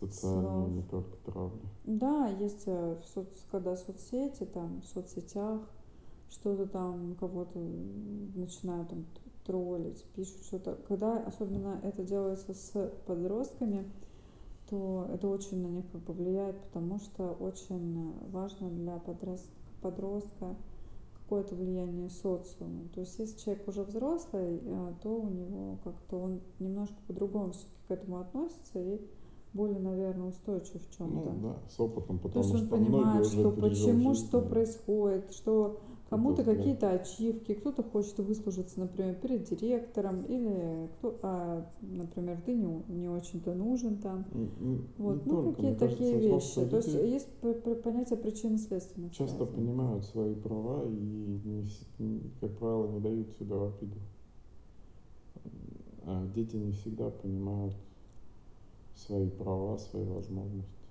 S1: Социальные,
S2: Слов.
S1: не только травли.
S2: Да, есть э, в соц, когда соцсети, там, в соцсетях, что-то там кого-то начинают там троллить, пишут что-то. Когда особенно это делается с подростками, то это очень на них как бы влияет, потому что очень важно для подростка, подростка какое-то влияние социума. То есть если человек уже взрослый, э, то у него как-то он немножко по-другому все-таки к этому относится и более, наверное, устойчив в чем-то.
S1: Ну да, с опытом,
S2: То
S1: потому
S2: есть он
S1: что
S2: понимает, что почему,
S1: жизнь,
S2: что происходит, что кому-то какие-то ачивки, кто-то хочет выслужиться, например, перед директором, или кто, а, например, ты не, не очень-то нужен там.
S1: Н- н-
S2: Вот,
S1: не
S2: ну
S1: только,
S2: какие
S1: мне
S2: такие
S1: кажется,
S2: вещи. То есть есть понятие причинно-следственных
S1: часто
S2: связей.
S1: понимают свои права и, не как правило, не дают себя в обиду. А дети не всегда понимают свои права, свои возможности.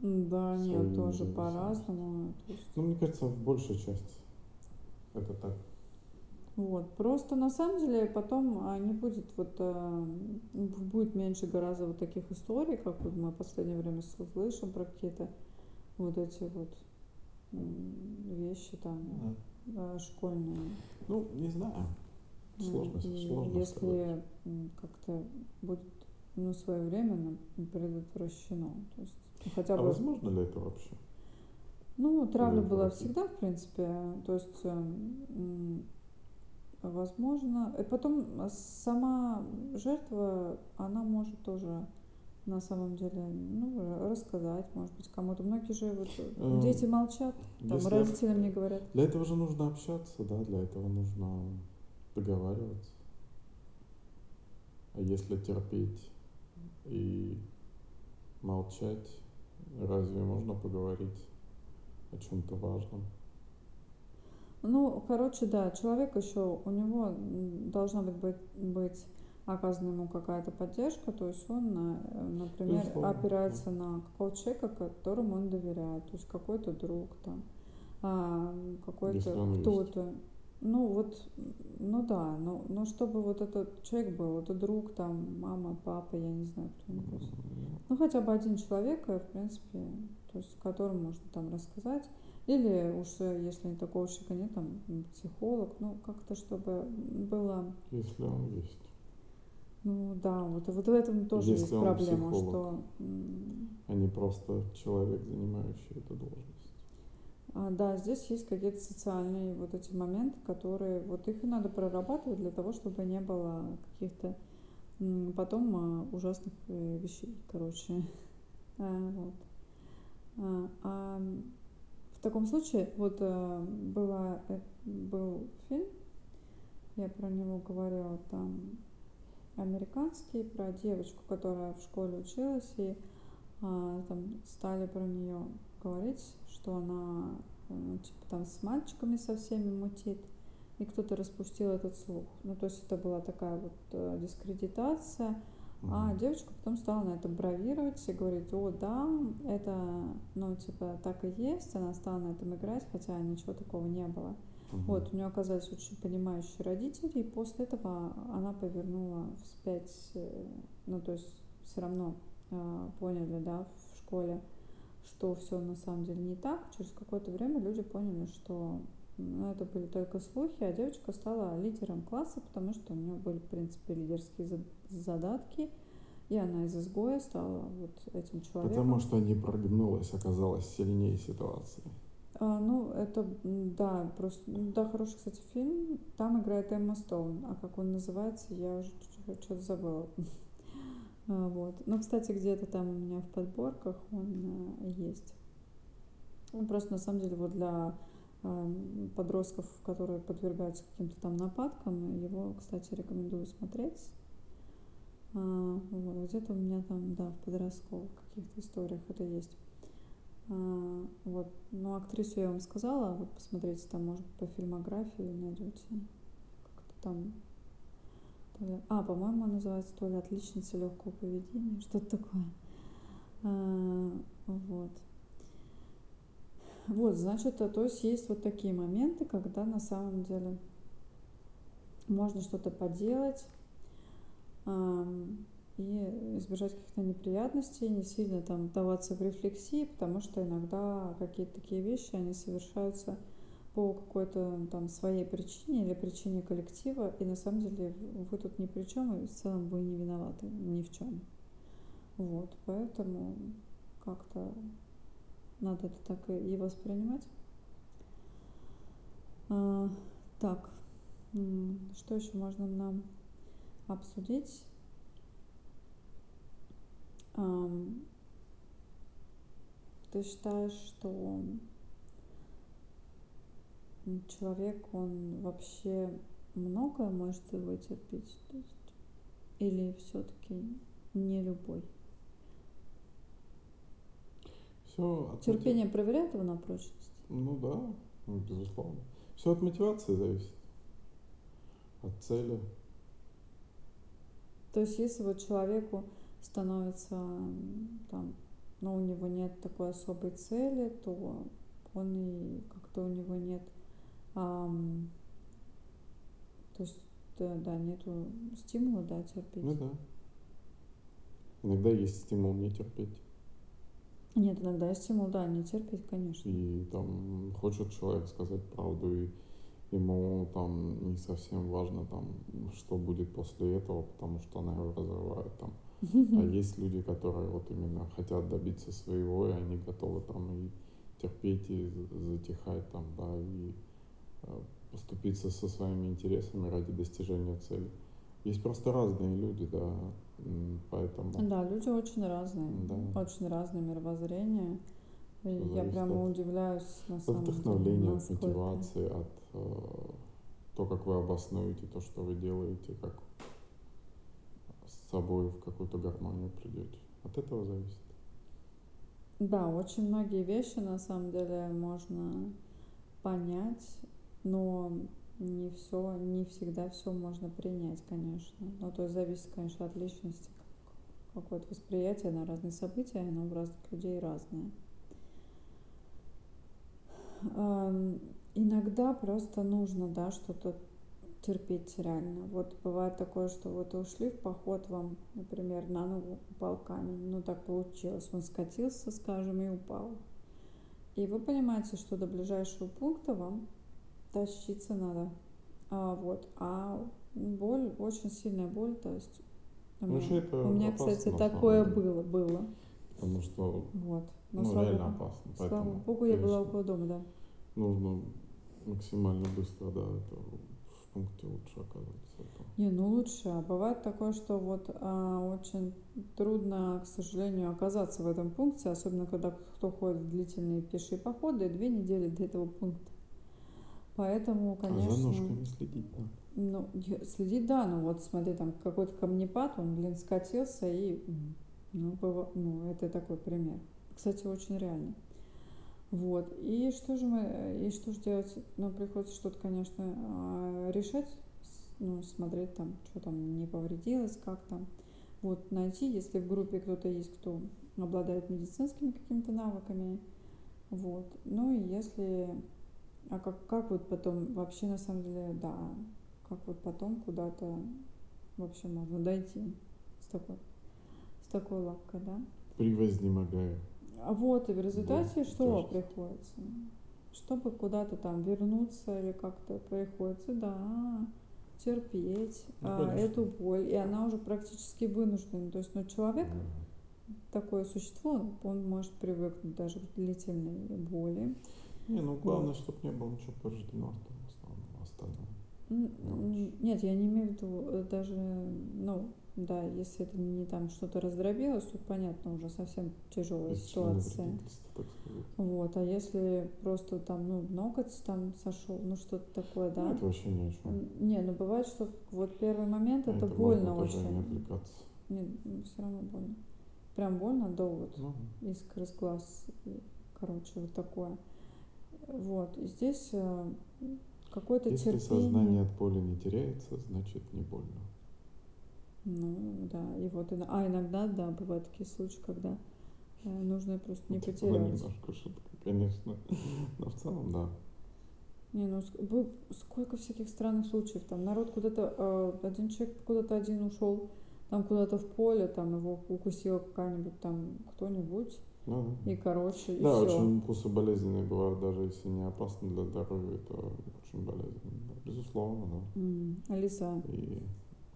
S2: Да,
S1: свои
S2: нет, тоже по-разному.
S1: Ну, мне кажется, в большей части это так.
S2: вот. Просто на самом деле потом а, не будет вот а, б- будет меньше гораздо вот таких историй, как вот мы в последнее время слышим про какие-то вот эти вот вещи там а, школьные.
S1: Ну, не знаю. Сложно,
S2: и
S1: сложно сказать.
S2: если м, как-то будет ну, своевременно предотвращено. То есть ну, хотя
S1: А
S2: бы
S1: возможно ли это вообще?
S2: Ну, травля была всегда, в принципе. То есть, м, возможно. И потом сама жертва, она может тоже на самом деле, ну, рассказать, может быть, кому-то. Многие же вот
S1: Эм,
S2: дети молчат, там
S1: Если
S2: родителям не говорят.
S1: для этого же нужно общаться, да, для этого нужно договариваться. А если терпеть и молчать, разве можно поговорить о чем-то важном?
S2: Ну, короче, да, человек еще, у него должна быть, быть, быть оказана ему какая-то поддержка, то есть он, э, например,
S1: Безусловно,
S2: опирается на какого-то человека, которому он доверяет, то есть какой-то друг там, а, какой-то
S1: он есть.
S2: кто-то. Ну вот, ну да, но, но чтобы вот этот человек был, это друг, там, мама, папа, я не знаю, кто-нибудь. Ну, хотя бы один человек, в принципе, то есть которому можно там рассказать. Или уж, э, если такого человека нет, там, психолог, ну, как-то, чтобы было,
S1: Если он есть.
S2: ну, да, вот, вот в этом тоже
S1: Если
S2: есть проблема,
S1: психолог.
S2: что,
S1: а не просто человек, занимающий эту должность.
S2: а, да, здесь есть какие-то социальные вот эти моменты, которые, вот их и надо прорабатывать для того, чтобы не было каких-то потом а, ужасных э, вещей, короче. А, вот. А, в таком случае, вот э, была, э, был фильм, я про него говорила, там американский, про девочку, которая в школе училась, и а, там стали про нее говорить, что она э, типа там с мальчиками со всеми мутит, и кто-то распустил этот слух. Ну, то есть это была такая вот дискредитация, а девочка потом стала на этом бравировать и говорить, о, да, это, ну, типа, так и есть, она стала на этом играть, хотя ничего такого не было.
S1: Мгм.
S2: Вот, у нее оказались очень понимающие родители, и после этого она повернула вспять, э, ну, то есть все равно э, поняли, да, в школе, что все на самом деле не так. Через какое-то время люди поняли, что ну, это были только слухи, а девочка стала лидером класса, потому что у нее были, в принципе, лидерские задатки, и она из изгоя стала вот этим человеком.
S1: Потому что не прогнулась, оказалась сильнее ситуации.
S2: А, ну, это, да, просто, ну, да, хороший, кстати, фильм. Там играет Эмма Стоун, а как он называется, я уже что-то забыла. А, Вот. Ну, кстати, где-то там у меня в подборках он э, есть. Ну, просто на самом деле вот для подростков, которые подвергаются каким-то там нападкам, его, кстати, рекомендую смотреть. А, вот, где-то у меня там, да, в подростковых каких-то историях это есть. А, вот. Ну, актрису я вам сказала, вот посмотрите, там, может, по фильмографии найдете. Как-то там. А, по-моему, называется то ли отличница легкого поведения, что-то такое. А, вот. Вот, значит, то, то есть есть вот такие моменты, когда на самом деле можно что-то поделать и избежать каких-то неприятностей, не сильно там даваться в рефлексии, потому что иногда какие-то такие вещи, они совершаются по какой-то там своей причине или причине коллектива, и на самом деле вы тут ни при чем, и в целом вы не виноваты ни в чем. Вот, поэтому как-то надо это так и воспринимать. А, так, что еще можно нам обсудить? Ам, ты считаешь, что человек, он вообще многое может вытерпеть? То есть, или все-таки не любой?
S1: Все от
S2: Терпение проверяет его на прочность?
S1: Ну да, ну, безусловно. Все от мотивации зависит. От цели.
S2: То есть, если вот человеку становится там, но у него нет такой особой цели, то он и как-то у него нет, ам, то есть, да, да, нету стимула, да, терпеть.
S1: Ну да. Иногда есть стимул не терпеть.
S2: Нет, иногда есть стимул, да, не терпеть, конечно.
S1: И там хочет человек сказать правду, и ему там не совсем важно, там, что будет после этого, потому что она его разрывает там. А есть люди, которые вот именно хотят добиться своего, и они готовы там и терпеть, и затихать там, да, и э, поступиться со своими интересами ради достижения цели. Есть просто разные люди, да, поэтому...
S2: Да, люди очень разные,
S1: да.
S2: очень разные мировоззрения. И я прямо
S1: от,
S2: удивляюсь на самом
S1: вдохновления,
S2: деле,
S1: от мотивации, от э, то, как вы обоснуете то, что вы делаете, как с собой в какую-то гармонию придете. От этого зависит.
S2: Да, очень многие вещи на самом деле можно понять, но не все, не всегда все можно принять, конечно. Ну, то есть зависит, конечно, от личности, какое-то восприятие на разные события, оно у разных людей разное. Иногда просто нужно, да, что-то терпеть реально. Вот бывает такое, что вот ушли в поход вам, например, на ногу упал камень, ну так получилось, он скатился, скажем, и упал. И вы понимаете, что до ближайшего пункта вам тащиться надо. А, вот. А боль, очень сильная боль, то есть у меня,
S1: Вообще это
S2: у меня
S1: опасно,
S2: кстати, такое
S1: деле.
S2: было, было.
S1: Потому что
S2: вот. Но,
S1: ну,
S2: слава
S1: реально опасно.
S2: Слава
S1: Поэтому,
S2: Богу, я была около дома, да.
S1: Нужно максимально быстро, да, это в пункте лучше оказывается. Это.
S2: Не, ну лучше. А бывает такое, что вот а, очень трудно, к сожалению, оказаться в этом пункте, особенно когда кто ходит в длительные пешие походы, две недели до этого пункта. Поэтому, конечно...
S1: А за ножками следить надо.
S2: Ну, следить, да, ну вот смотри, там какой-то камнепад, он, блин, скатился и, ну, быва, ну, это такой пример. Кстати, очень реально. Вот, и что же мы, и что же делать? Ну, приходится что-то, конечно, а, решать, ну, смотреть там, что там не повредилось, как там. Вот, найти, если в группе кто-то есть, кто обладает медицинскими какими-то навыками. Вот, ну и если а как, как вот потом, вообще на самом деле, да, как вот потом куда-то вообще можно дойти с такой, с такой лапкой, да?
S1: Превознемогаю.
S2: А вот, и в результате Боль, что тяжесть. приходится? Чтобы куда-то там вернуться или как-то приходится, да, терпеть ну, а, эту боль. И она уже практически вынуждена. То есть, ну, человек, mm. такое существо, он может привыкнуть даже к длительной боли.
S1: Не, ну главное, вот. чтобы не было ничего повреждено в остальном.
S2: Нет, я не имею в виду э, даже, ну, да, если это не там что-то раздробилось, тут понятно, уже совсем тяжелая ситуация. Вот, а если просто там, ну, ноготь там сошел, ну что-то такое, да?
S1: Ну, это вообще ни о чем.
S2: Не, ну бывает, что вот первый момент
S1: а
S2: это,
S1: это
S2: больно
S1: очень.
S2: Не
S1: отвлекаться.
S2: Нет, ну, все равно больно. Прям больно до вот
S1: ну.
S2: искр из глаз, короче, вот такое. Вот, и здесь э, какое-то
S1: Если
S2: терпение.
S1: сознание от боли не теряется, значит не больно.
S2: Ну, да, и вот, а иногда, да, бывают такие случаи, когда э, нужно просто не
S1: Это
S2: потерять.
S1: немножко шутка, конечно, но в целом, да.
S2: Не, ну сколько всяких странных случаев. Там народ куда-то, э, один человек куда-то один ушел, там куда-то в поле, там его укусила какая-нибудь там кто-нибудь.
S1: Ну,
S2: и короче, и
S1: да,
S2: все.
S1: очень укусы болезненные бывают, даже если не опасны для здоровья, это очень болезненно. Да. Безусловно, да.
S2: Mm. А лиса?
S1: И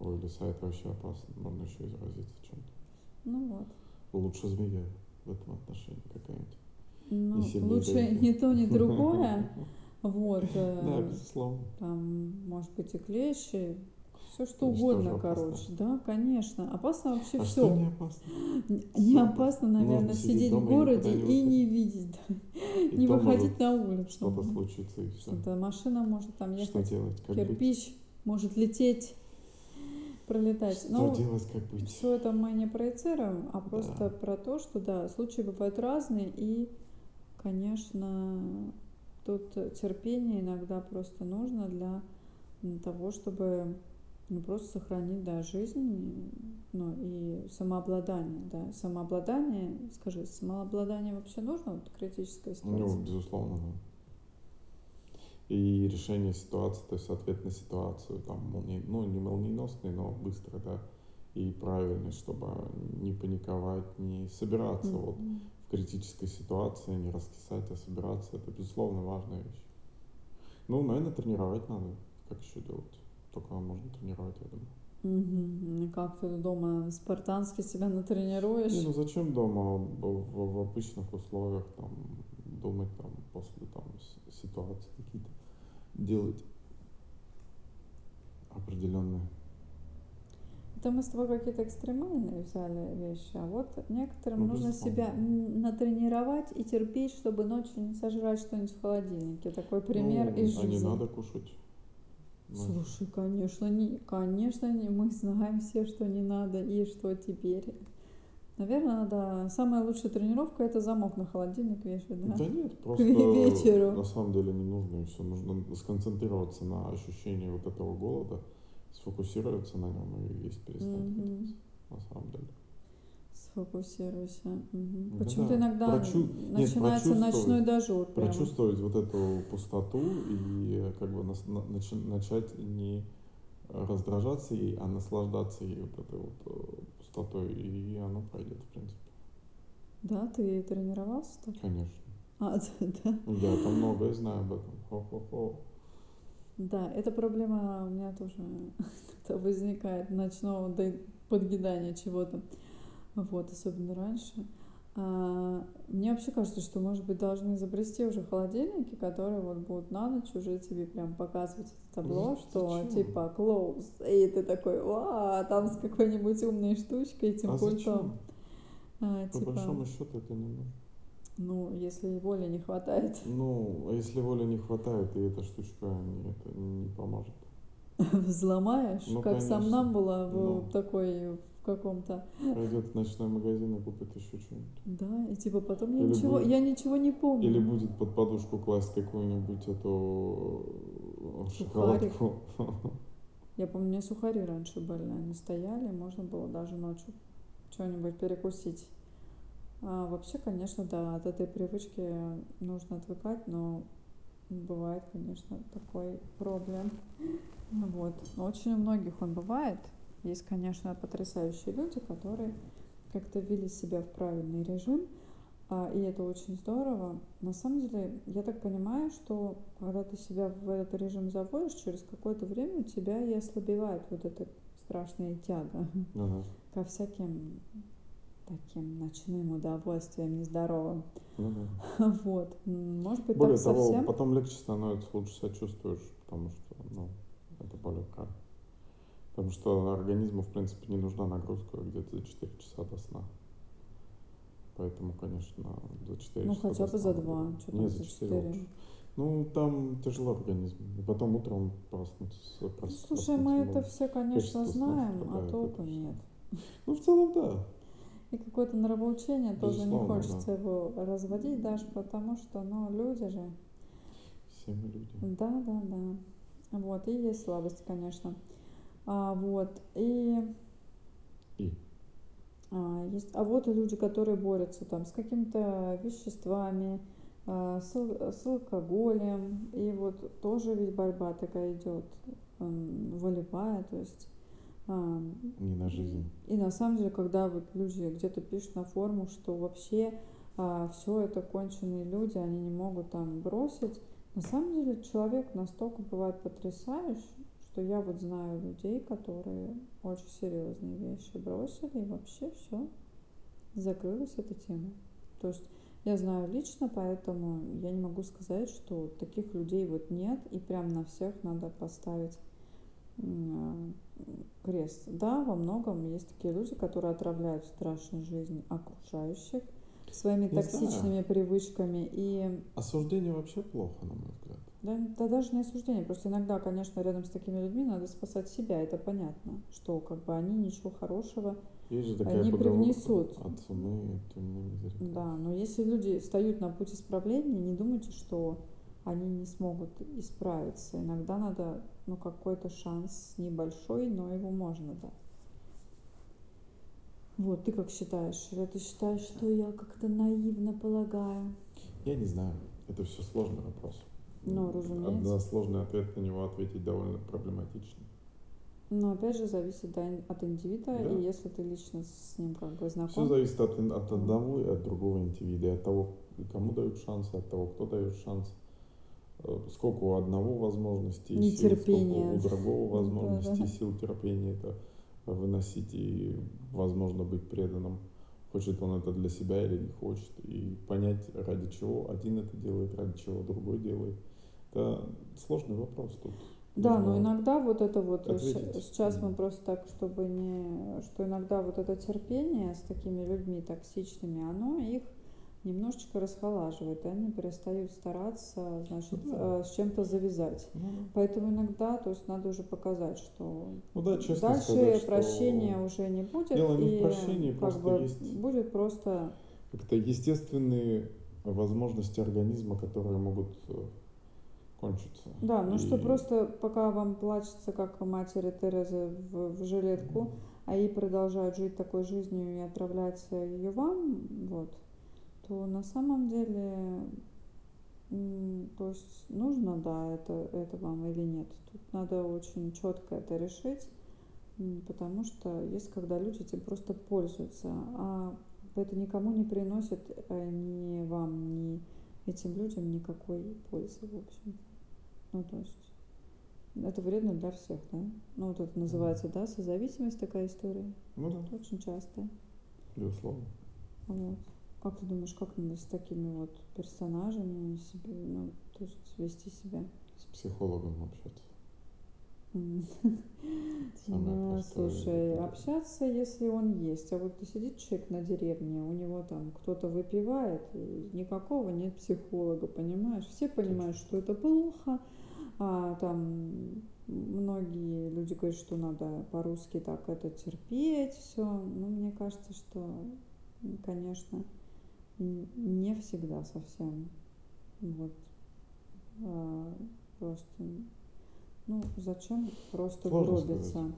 S1: ой, лиса это вообще опасно, можно еще и заразиться чем-то.
S2: Ну вот.
S1: Лучше змея в этом отношении какая-нибудь.
S2: Ну, не лучше ни то, ни другое. Вот.
S1: Да, безусловно.
S2: Там, может быть, и клещи, все что угодно, короче. Да, конечно. Опасно вообще
S1: а
S2: все.
S1: Что не опасно?
S2: Не опасно, наверное, сидеть в городе и не видеть,
S1: и
S2: не выходить на улицу.
S1: Что-то случится и все.
S2: Что-то машина может там ехать.
S1: Что делать? Как
S2: кирпич
S1: быть?
S2: может лететь пролетать.
S1: Что
S2: Но
S1: делать, как быть?
S2: Все это мы не проецируем, а просто
S1: да.
S2: про то, что да, случаи бывают разные, и, конечно, тут терпение иногда просто нужно для того, чтобы ну, просто сохранить, да, жизнь, ну, и самообладание, да, самообладание, скажи, самообладание вообще нужно вот критическая ситуация?
S1: Ну, безусловно, да и решение ситуации, то есть ответ на ситуацию, там, молни... ну, не молниеносный, но быстро, да, и правильный, чтобы не паниковать, не собираться mm-hmm. вот в критической ситуации, не раскисать, а собираться, это, безусловно, важная вещь. Ну, наверное, тренировать надо, как еще делать, только можно тренировать, я думаю.
S2: Угу. Как ты дома спартански себя натренируешь?
S1: Не, ну зачем дома в, в, обычных условиях там думать там после там ситуации какие-то делать определенные
S2: Это мы с тобой какие-то экстремальные взяли вещи, а вот некоторым
S1: Ну,
S2: нужно себя натренировать и терпеть, чтобы ночью не сожрать что-нибудь в холодильнике. Такой пример
S1: ну,
S2: из
S1: а не
S2: жизни.
S1: надо кушать. Ночью.
S2: Слушай, конечно, не, конечно, не, мы знаем все, что не надо и что теперь. Наверное, надо. Самая лучшая тренировка это замок на холодильник вешать, да?
S1: Да нет, просто
S2: вечеру.
S1: на самом деле не нужно и все. Нужно сконцентрироваться на ощущении вот этого голода, сфокусироваться на нем и есть перестать хотеться. На самом деле.
S2: Сфокусируйся.
S1: Да,
S2: Почему-то
S1: да.
S2: иногда
S1: Прочу- нет,
S2: начинается ночной
S1: прочувствовать-
S2: дожор прямо.
S1: Прочувствовать вот эту пустоту и как бы нас- на- начи- начать не раздражаться ей, а наслаждаться ей вот этой вот э, пустотой, и оно пройдет, в принципе.
S2: Да, ты тренировался так?
S1: Конечно.
S2: А, да.
S1: Я там многое знаю об этом. Хо-хо-хо.
S2: Да, эта проблема у меня тоже возникает ночного подъедания чего-то. Вот, особенно раньше. А, мне вообще кажется, что, может быть, должны изобрести уже холодильники, которые вот будут на ночь уже тебе прям показывать это табло,
S1: За-
S2: что
S1: зачем?
S2: типа close, и ты такой, а там с какой-нибудь умной штучкой, этим
S1: А
S2: пультом.
S1: зачем?
S2: А,
S1: По
S2: типа,
S1: большому счету это не нужно.
S2: ну, если воли не хватает,
S1: Ну, а если воли не хватает, и эта штучка не, это не поможет.
S2: взломаешь,
S1: Ну,
S2: как
S1: конечно.
S2: сам нам была в
S1: Ну.
S2: такой каком-то
S1: Пойдет в ночной магазин и купит еще что-нибудь.
S2: Да, и типа потом я
S1: Или
S2: ничего,
S1: будет-
S2: я ничего не помню.
S1: Или будет под подушку класть какую-нибудь эту э,
S2: Сухарик.
S1: шоколадку.
S2: Я помню, у меня сухари раньше были, они стояли, можно было даже ночью что-нибудь перекусить. А вообще, конечно, да, от этой привычки нужно отвыкать, но бывает, конечно, такой проблем. Вот. Но очень у многих он бывает. Есть, конечно, потрясающие люди, которые как-то ввели себя в правильный режим, а, и это очень здорово. На самом деле, я так понимаю, что когда ты себя в этот режим заводишь, через какое-то время у тебя и ослабевает вот эта страшная тяга
S1: Ага.
S2: ко всяким таким ночным удовольствиям нездоровым.
S1: Ну да.
S2: Вот. Может быть,
S1: Более
S2: так
S1: того,
S2: совсем?
S1: потом легче становится, лучше себя чувствуешь, потому что, ну, это более правильно. Потому что организму, в принципе, не нужна нагрузка где-то за 4 часа до сна. Поэтому, конечно, за 4
S2: Ну,
S1: часа
S2: хотя
S1: до
S2: бы за
S1: надо.
S2: два, что там
S1: Не,
S2: за
S1: за 4
S2: четыре.
S1: лучше. Ну, там тяжело организм. И потом утром проснуться.
S2: Ну,
S1: прос-
S2: слушай, мы
S1: проснуться
S2: это все, конечно, знаем, а толку нет.
S1: Ну, в целом, да.
S2: И какое-то нравоучение тоже не хочется его разводить даже, потому что, ну, люди же.
S1: Все мы люди.
S2: Да, да, да. Вот, и есть слабость, конечно. А, вот, и...
S1: И?
S2: А, есть, а вот и люди, которые борются там с какими-то веществами, а, с, с алкоголем, и вот тоже ведь борьба такая идет, волевая, то есть а,
S1: Не на жизнь.
S2: И на самом деле, когда вот люди где-то пишут на форумах, что вообще все это конченые люди, они не могут там бросить, на самом деле человек настолько бывает потрясающий, что я вот знаю людей, которые очень серьезные вещи бросили, и вообще все, закрылась эта тема. То есть я знаю лично, поэтому я не могу сказать, что таких людей вот нет, и прям на всех надо поставить крест. Да, во многом есть такие люди, которые отравляют страшно жизнь окружающих своими
S1: Не
S2: токсичными привычками. И
S1: Осуждение вообще плохо, на мой взгляд.
S2: Да, это даже не осуждение. Просто иногда, конечно, рядом с такими людьми надо спасать себя. Это понятно, что как бы они ничего хорошего.
S1: Есть же такая
S2: Они
S1: поговорка.
S2: привнесут.
S1: От сумы темными зарекаются.
S2: Да, но если люди встают на путь исправления, не думайте, что они не смогут исправиться. Иногда надо, ну, какой-то шанс небольшой, но его можно дать. Вот, ты как считаешь? Или ты считаешь, что я как-то наивно полагаю?
S1: Я не знаю. Это все сложный вопрос.
S2: Ну, разумеется.
S1: Односложный ответ на него ответить довольно проблематично.
S2: Но опять же зависит да, от индивида,
S1: Да.
S2: и если ты лично с ним как бы
S1: Все
S2: знаком.
S1: зависит от, от одного и от другого индивида, и от того, кому дают шанс, от того, кто дает шанс. Э, Сколько у одного возможностей сил, сколько у другого
S2: Да,
S1: возможностей,
S2: да.
S1: сил, терпения это выносить и, возможно, быть преданным. Хочет он это для себя или не хочет. И понять, ради чего один это делает, ради чего другой делает. Это сложный вопрос тут.
S2: Да, но иногда вот это вот, э,
S1: ответить.
S2: сейчас мы просто так, чтобы не, что иногда вот это терпение с такими людьми токсичными, оно их немножечко расхолаживает, и они перестают стараться, значит,
S1: да.
S2: э, с чем-то завязать.
S1: Ну.
S2: Поэтому иногда, то есть надо уже показать, что
S1: Ну да,
S2: дальше
S1: сказать, что
S2: прощения уже не будет,
S1: дело не в
S2: и
S1: прощении,
S2: как
S1: просто
S2: бы
S1: есть
S2: будет просто
S1: как-то естественные возможности организма, которые могут кончиться.
S2: Да, ну что
S1: И
S2: просто пока вам плачется, как матери Терезы в, в жилетку, а ей продолжают жить такой жизнью и отравлять ее вам, вот, то на самом деле, то есть нужно, да, это, это вам или нет. Тут надо очень четко это решить, потому что есть, когда люди этим просто пользуются, а это никому не приносит э, ни вам, ни этим людям никакой пользы, в общем. Ну, то есть это вредно для всех, да? Ну, вот это называется, да, созависимость такая история.
S1: ну да,
S2: Это очень часто.
S1: безусловно.
S2: Вот. Как ты думаешь, как надо с такими вот персонажами себе, ну, то есть вести себя?
S1: С психологом общаться.
S2: Ну, слушай, общаться, если он есть, а вот сидит человек на деревне, у него там кто-то выпивает, никакого нет психолога, понимаешь? Все понимают, что это плохо, а там многие люди говорят, что надо по-русски так это терпеть, все. Ну, мне кажется, что, конечно, не всегда совсем. Вот. А, Просто, ну, зачем просто
S1: Сложно
S2: гробиться?
S1: сказать.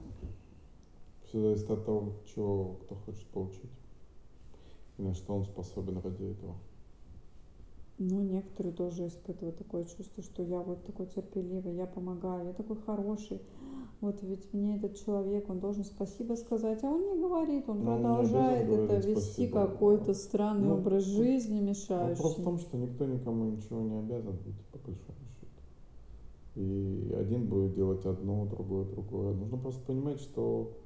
S1: Все зависит от того, чего кто хочет получить. И на что он способен ради этого.
S2: Ну, некоторые тоже испытывают такое чувство, что я вот такой терпеливый, я помогаю, я такой хороший. Вот ведь мне этот человек, он должен спасибо сказать, а он не говорит, он
S1: Ну, он не
S2: продолжает
S1: обязан
S2: это вести какой-то странный
S1: Ну,
S2: образ жизни,
S1: Вопрос в
S2: мешающий.
S1: том, что никто никому ничего не обязан, ведь по большому счету. И один будет делать одно, другой другое. Нужно просто понимать, что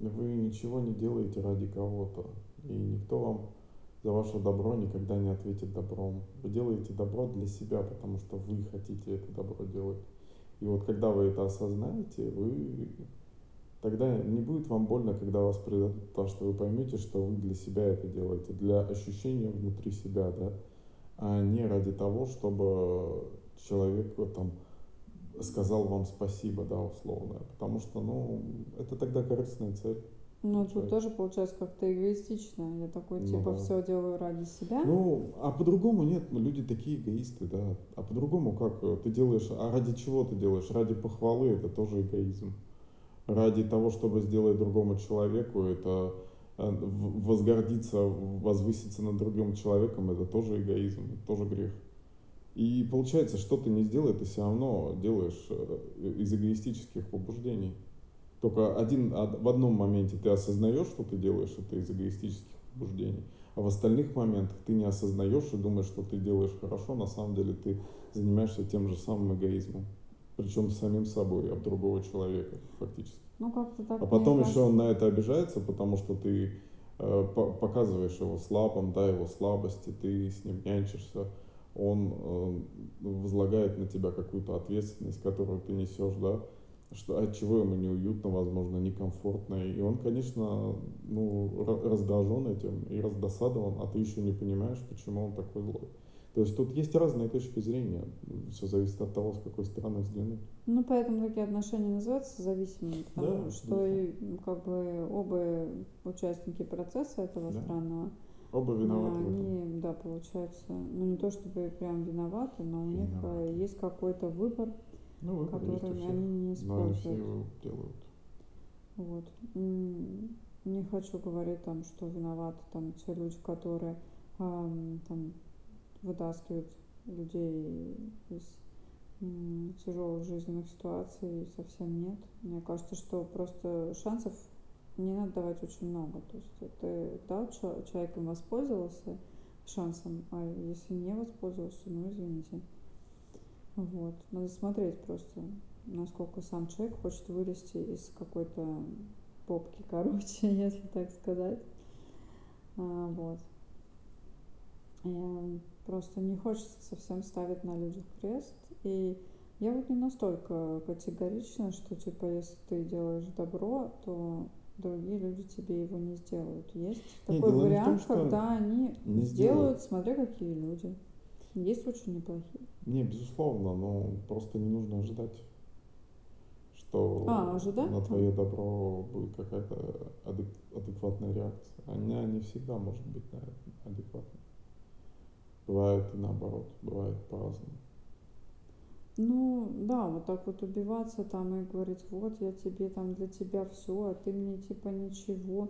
S1: вы ничего не делаете ради кого-то. И никто вам за ваше добро никогда не ответит добром. Вы делаете добро для себя, потому что вы хотите это добро делать. И вот когда вы это осознаете, вы тогда не будет вам больно, когда вас предадут, потому что вы поймете, что вы для себя это делаете, для ощущения внутри себя, да, а не ради того, чтобы человек э, там сказал вам спасибо, да, условно. Потому что, ну, это тогда корыстная цель.
S2: Ну, тут
S1: получается.
S2: тоже получается как-то эгоистично. Я такой,
S1: Ну
S2: типа,
S1: да.
S2: все делаю ради себя.
S1: Ну, а по-другому нет, ну, люди такие эгоисты, да. А по-другому как? э, Ты делаешь, а ради чего ты делаешь? Ради похвалы это тоже эгоизм. Ради того, чтобы сделать другому человеку, это э, возгордиться, возвыситься над другим человеком, это тоже эгоизм, это тоже грех. И получается, что ты не сделай, ты все равно делаешь э, из эгоистических побуждений. Только один, а в одном моменте ты осознаешь, что ты делаешь это из эгоистических побуждений, а в остальных моментах ты не осознаешь и думаешь, что ты делаешь хорошо, на самом деле ты занимаешься тем же самым эгоизмом. Причем самим собой, об другого человека фактически.
S2: Ну, как-то так
S1: А потом еще он на это обижается, потому что ты э, по- показываешь его слабым, да, его слабости, ты с ним нянчишься, он э, возлагает на тебя какую-то ответственность, которую ты несешь, да, что, от чего ему неуютно, возможно, некомфортно. И он, конечно, ну, ра- раздражен этим и раздосадован, а ты еще не понимаешь, почему он такой злой. То есть тут есть разные точки зрения, все зависит от того, с какой стороны взглянуть.
S2: Ну, поэтому такие отношения называются зависимыми, потому
S1: Да,
S2: что и, м, как бы оба участники процесса этого
S1: Да.
S2: странного,
S1: Оба
S2: а,
S1: виноваты
S2: они, да, получается, ну не то чтобы прям виноваты, но у них а,
S1: Виноваты.
S2: есть какой-то выбор,
S1: Ну,
S2: который
S1: всех,
S2: они не
S1: но не все
S2: используют.
S1: его делают.
S2: Вот. Не хочу говорить там, что виноваты там те люди, которые ам, там вытаскивают людей из м, тяжелых жизненных ситуаций совсем нет. Мне кажется, что просто шансов не надо давать очень много. То есть ты дал чел- человек им воспользовался шансом, а если не воспользовался, ну извините. Вот. Надо смотреть просто, насколько сам человек хочет вылезти из какой-то попки, короче, если так сказать. А, вот. И, просто не хочется совсем ставить на людях крест. И Я вот не настолько категорична, что типа если ты делаешь добро, то другие люди тебе его не сделают. Есть
S1: Не,
S2: такой
S1: том,
S2: вариант,
S1: что
S2: когда они
S1: не
S2: сделают,
S1: сделают.
S2: смотря какие люди. Есть очень неплохие.
S1: Не, безусловно, но просто не нужно ожидать,
S2: А,
S1: что
S2: ожидать
S1: на твое добро будет какая-то адек- адекватная реакция. Она не всегда может быть адекватной. Бывает и наоборот, бывает по-разному.
S2: Ну, да, вот так вот убиваться там и говорить, вот я тебе там для тебя все, а ты мне типа ничего.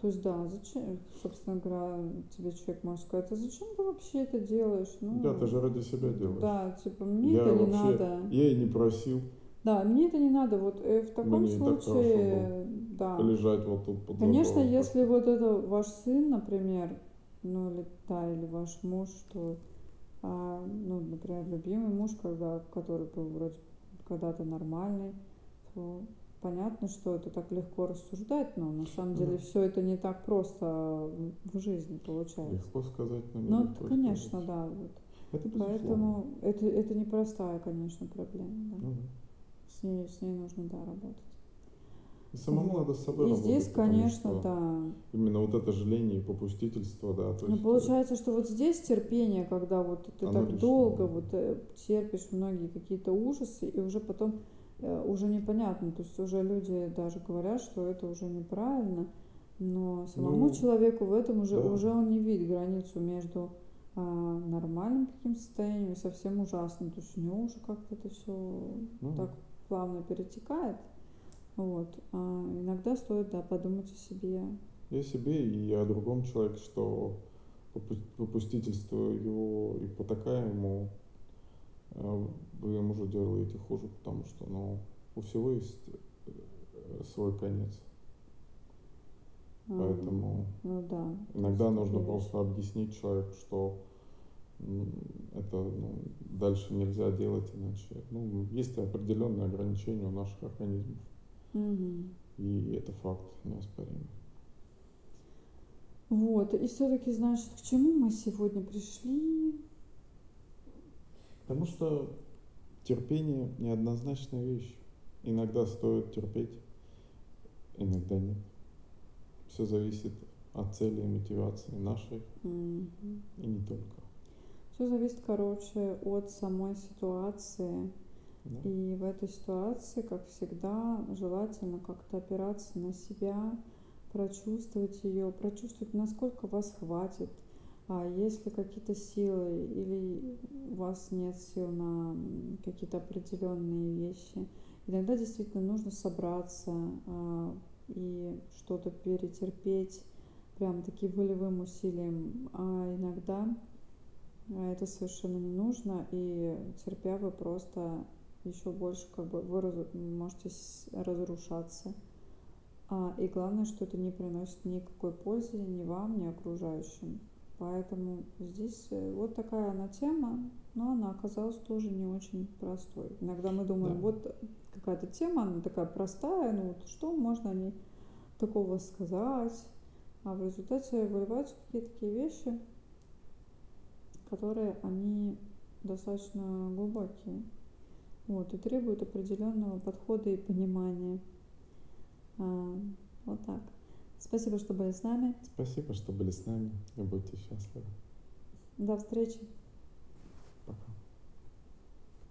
S2: То есть, да, зачем, собственно говоря, тебе человек может сказать, а зачем ты вообще это делаешь?
S1: Да, ты
S2: Ну,
S1: же ради себя делаешь.
S2: да, типа, мне
S1: Я
S2: это не
S1: вообще,
S2: надо.
S1: я и не просил,
S2: Да, мне это не надо. Вот э, в таком
S1: мне и так
S2: случае, да.
S1: лежать вот тут под
S2: Конечно,
S1: забором.
S2: если вот это ваш сын, например, ну или да, или ваш муж, что, а, ну, например, любимый муж, когда, который был вроде когда-то нормальный, то понятно, что это так легко рассуждать, но на самом
S1: Ну
S2: деле
S1: да.
S2: все это не так просто в жизни получается.
S1: Легко сказать, но
S2: Ну,
S1: нелегко
S2: это, конечно,
S1: сделать.
S2: да, вот.
S1: Это безусловно.
S2: Поэтому это, это непростая, конечно, проблема, да.
S1: Ну да.
S2: С ней, с ней нужно, да, работать.
S1: И самому
S2: Вот.
S1: надо с собой
S2: И
S1: работать,
S2: здесь, конечно,
S1: что
S2: да.
S1: именно вот это жаление и попустительство, да, то
S2: Ну,
S1: есть э,
S2: получается, что вот здесь терпение, когда вот ты так
S1: лишнее.
S2: долго вот э, терпишь многие какие-то ужасы, и уже потом уже непонятно, то есть уже люди даже говорят, что это уже неправильно, но самому
S1: Ну,
S2: человеку в этом уже,
S1: да.
S2: уже он не видит границу между а, нормальным каким-то состоянием и совсем ужасным, то есть у него уже как-то это все
S1: ну,
S2: так плавно перетекает. Вот. А иногда стоит, да, подумать о себе.
S1: и о себе, и о другом человеке, что попу- попустительствую и потакая ему, э, вы ему же делаете хуже, потому что, ну, у всего есть э, свой конец. Поэтому
S2: ну да.
S1: иногда нужно просто объяснить человеку, что это ну, дальше нельзя делать иначе. Ну, есть определенные ограничения у наших организмов.
S2: Мгм.
S1: И это факт неоспоримый.
S2: Вот, и все-таки, значит, к чему мы сегодня пришли?
S1: Потому что терпение неоднозначная вещь. Иногда стоит терпеть, иногда нет. Все зависит от цели и мотивации нашей, и не только.
S2: Все зависит, короче, от самой ситуации.
S1: Да.
S2: И в этой ситуации, как всегда, желательно как-то опираться на себя, прочувствовать ее, прочувствовать, насколько вас хватит, а есть ли какие-то силы или у вас нет сил на какие-то определенные вещи. Иногда действительно нужно собраться а, и что-то перетерпеть прям таки волевым усилием, а иногда а, это совершенно не нужно, и терпя вы просто еще больше как бы вы можете разрушаться. А, и главное, что это не приносит никакой пользы ни вам, ни окружающим. Поэтому здесь э, вот такая она тема, но она оказалась тоже не очень простой. Иногда мы думаем,
S1: Да.
S2: вот какая-то тема, она такая простая, ну вот что можно о ней такого сказать, а в результате выливаются какие-то такие вещи, которые они достаточно глубокие. Вот, и требуют определенного подхода и понимания. А, вот так. Спасибо, что были с нами.
S1: Спасибо, что были с нами и будьте счастливы.
S2: До встречи.
S1: Пока.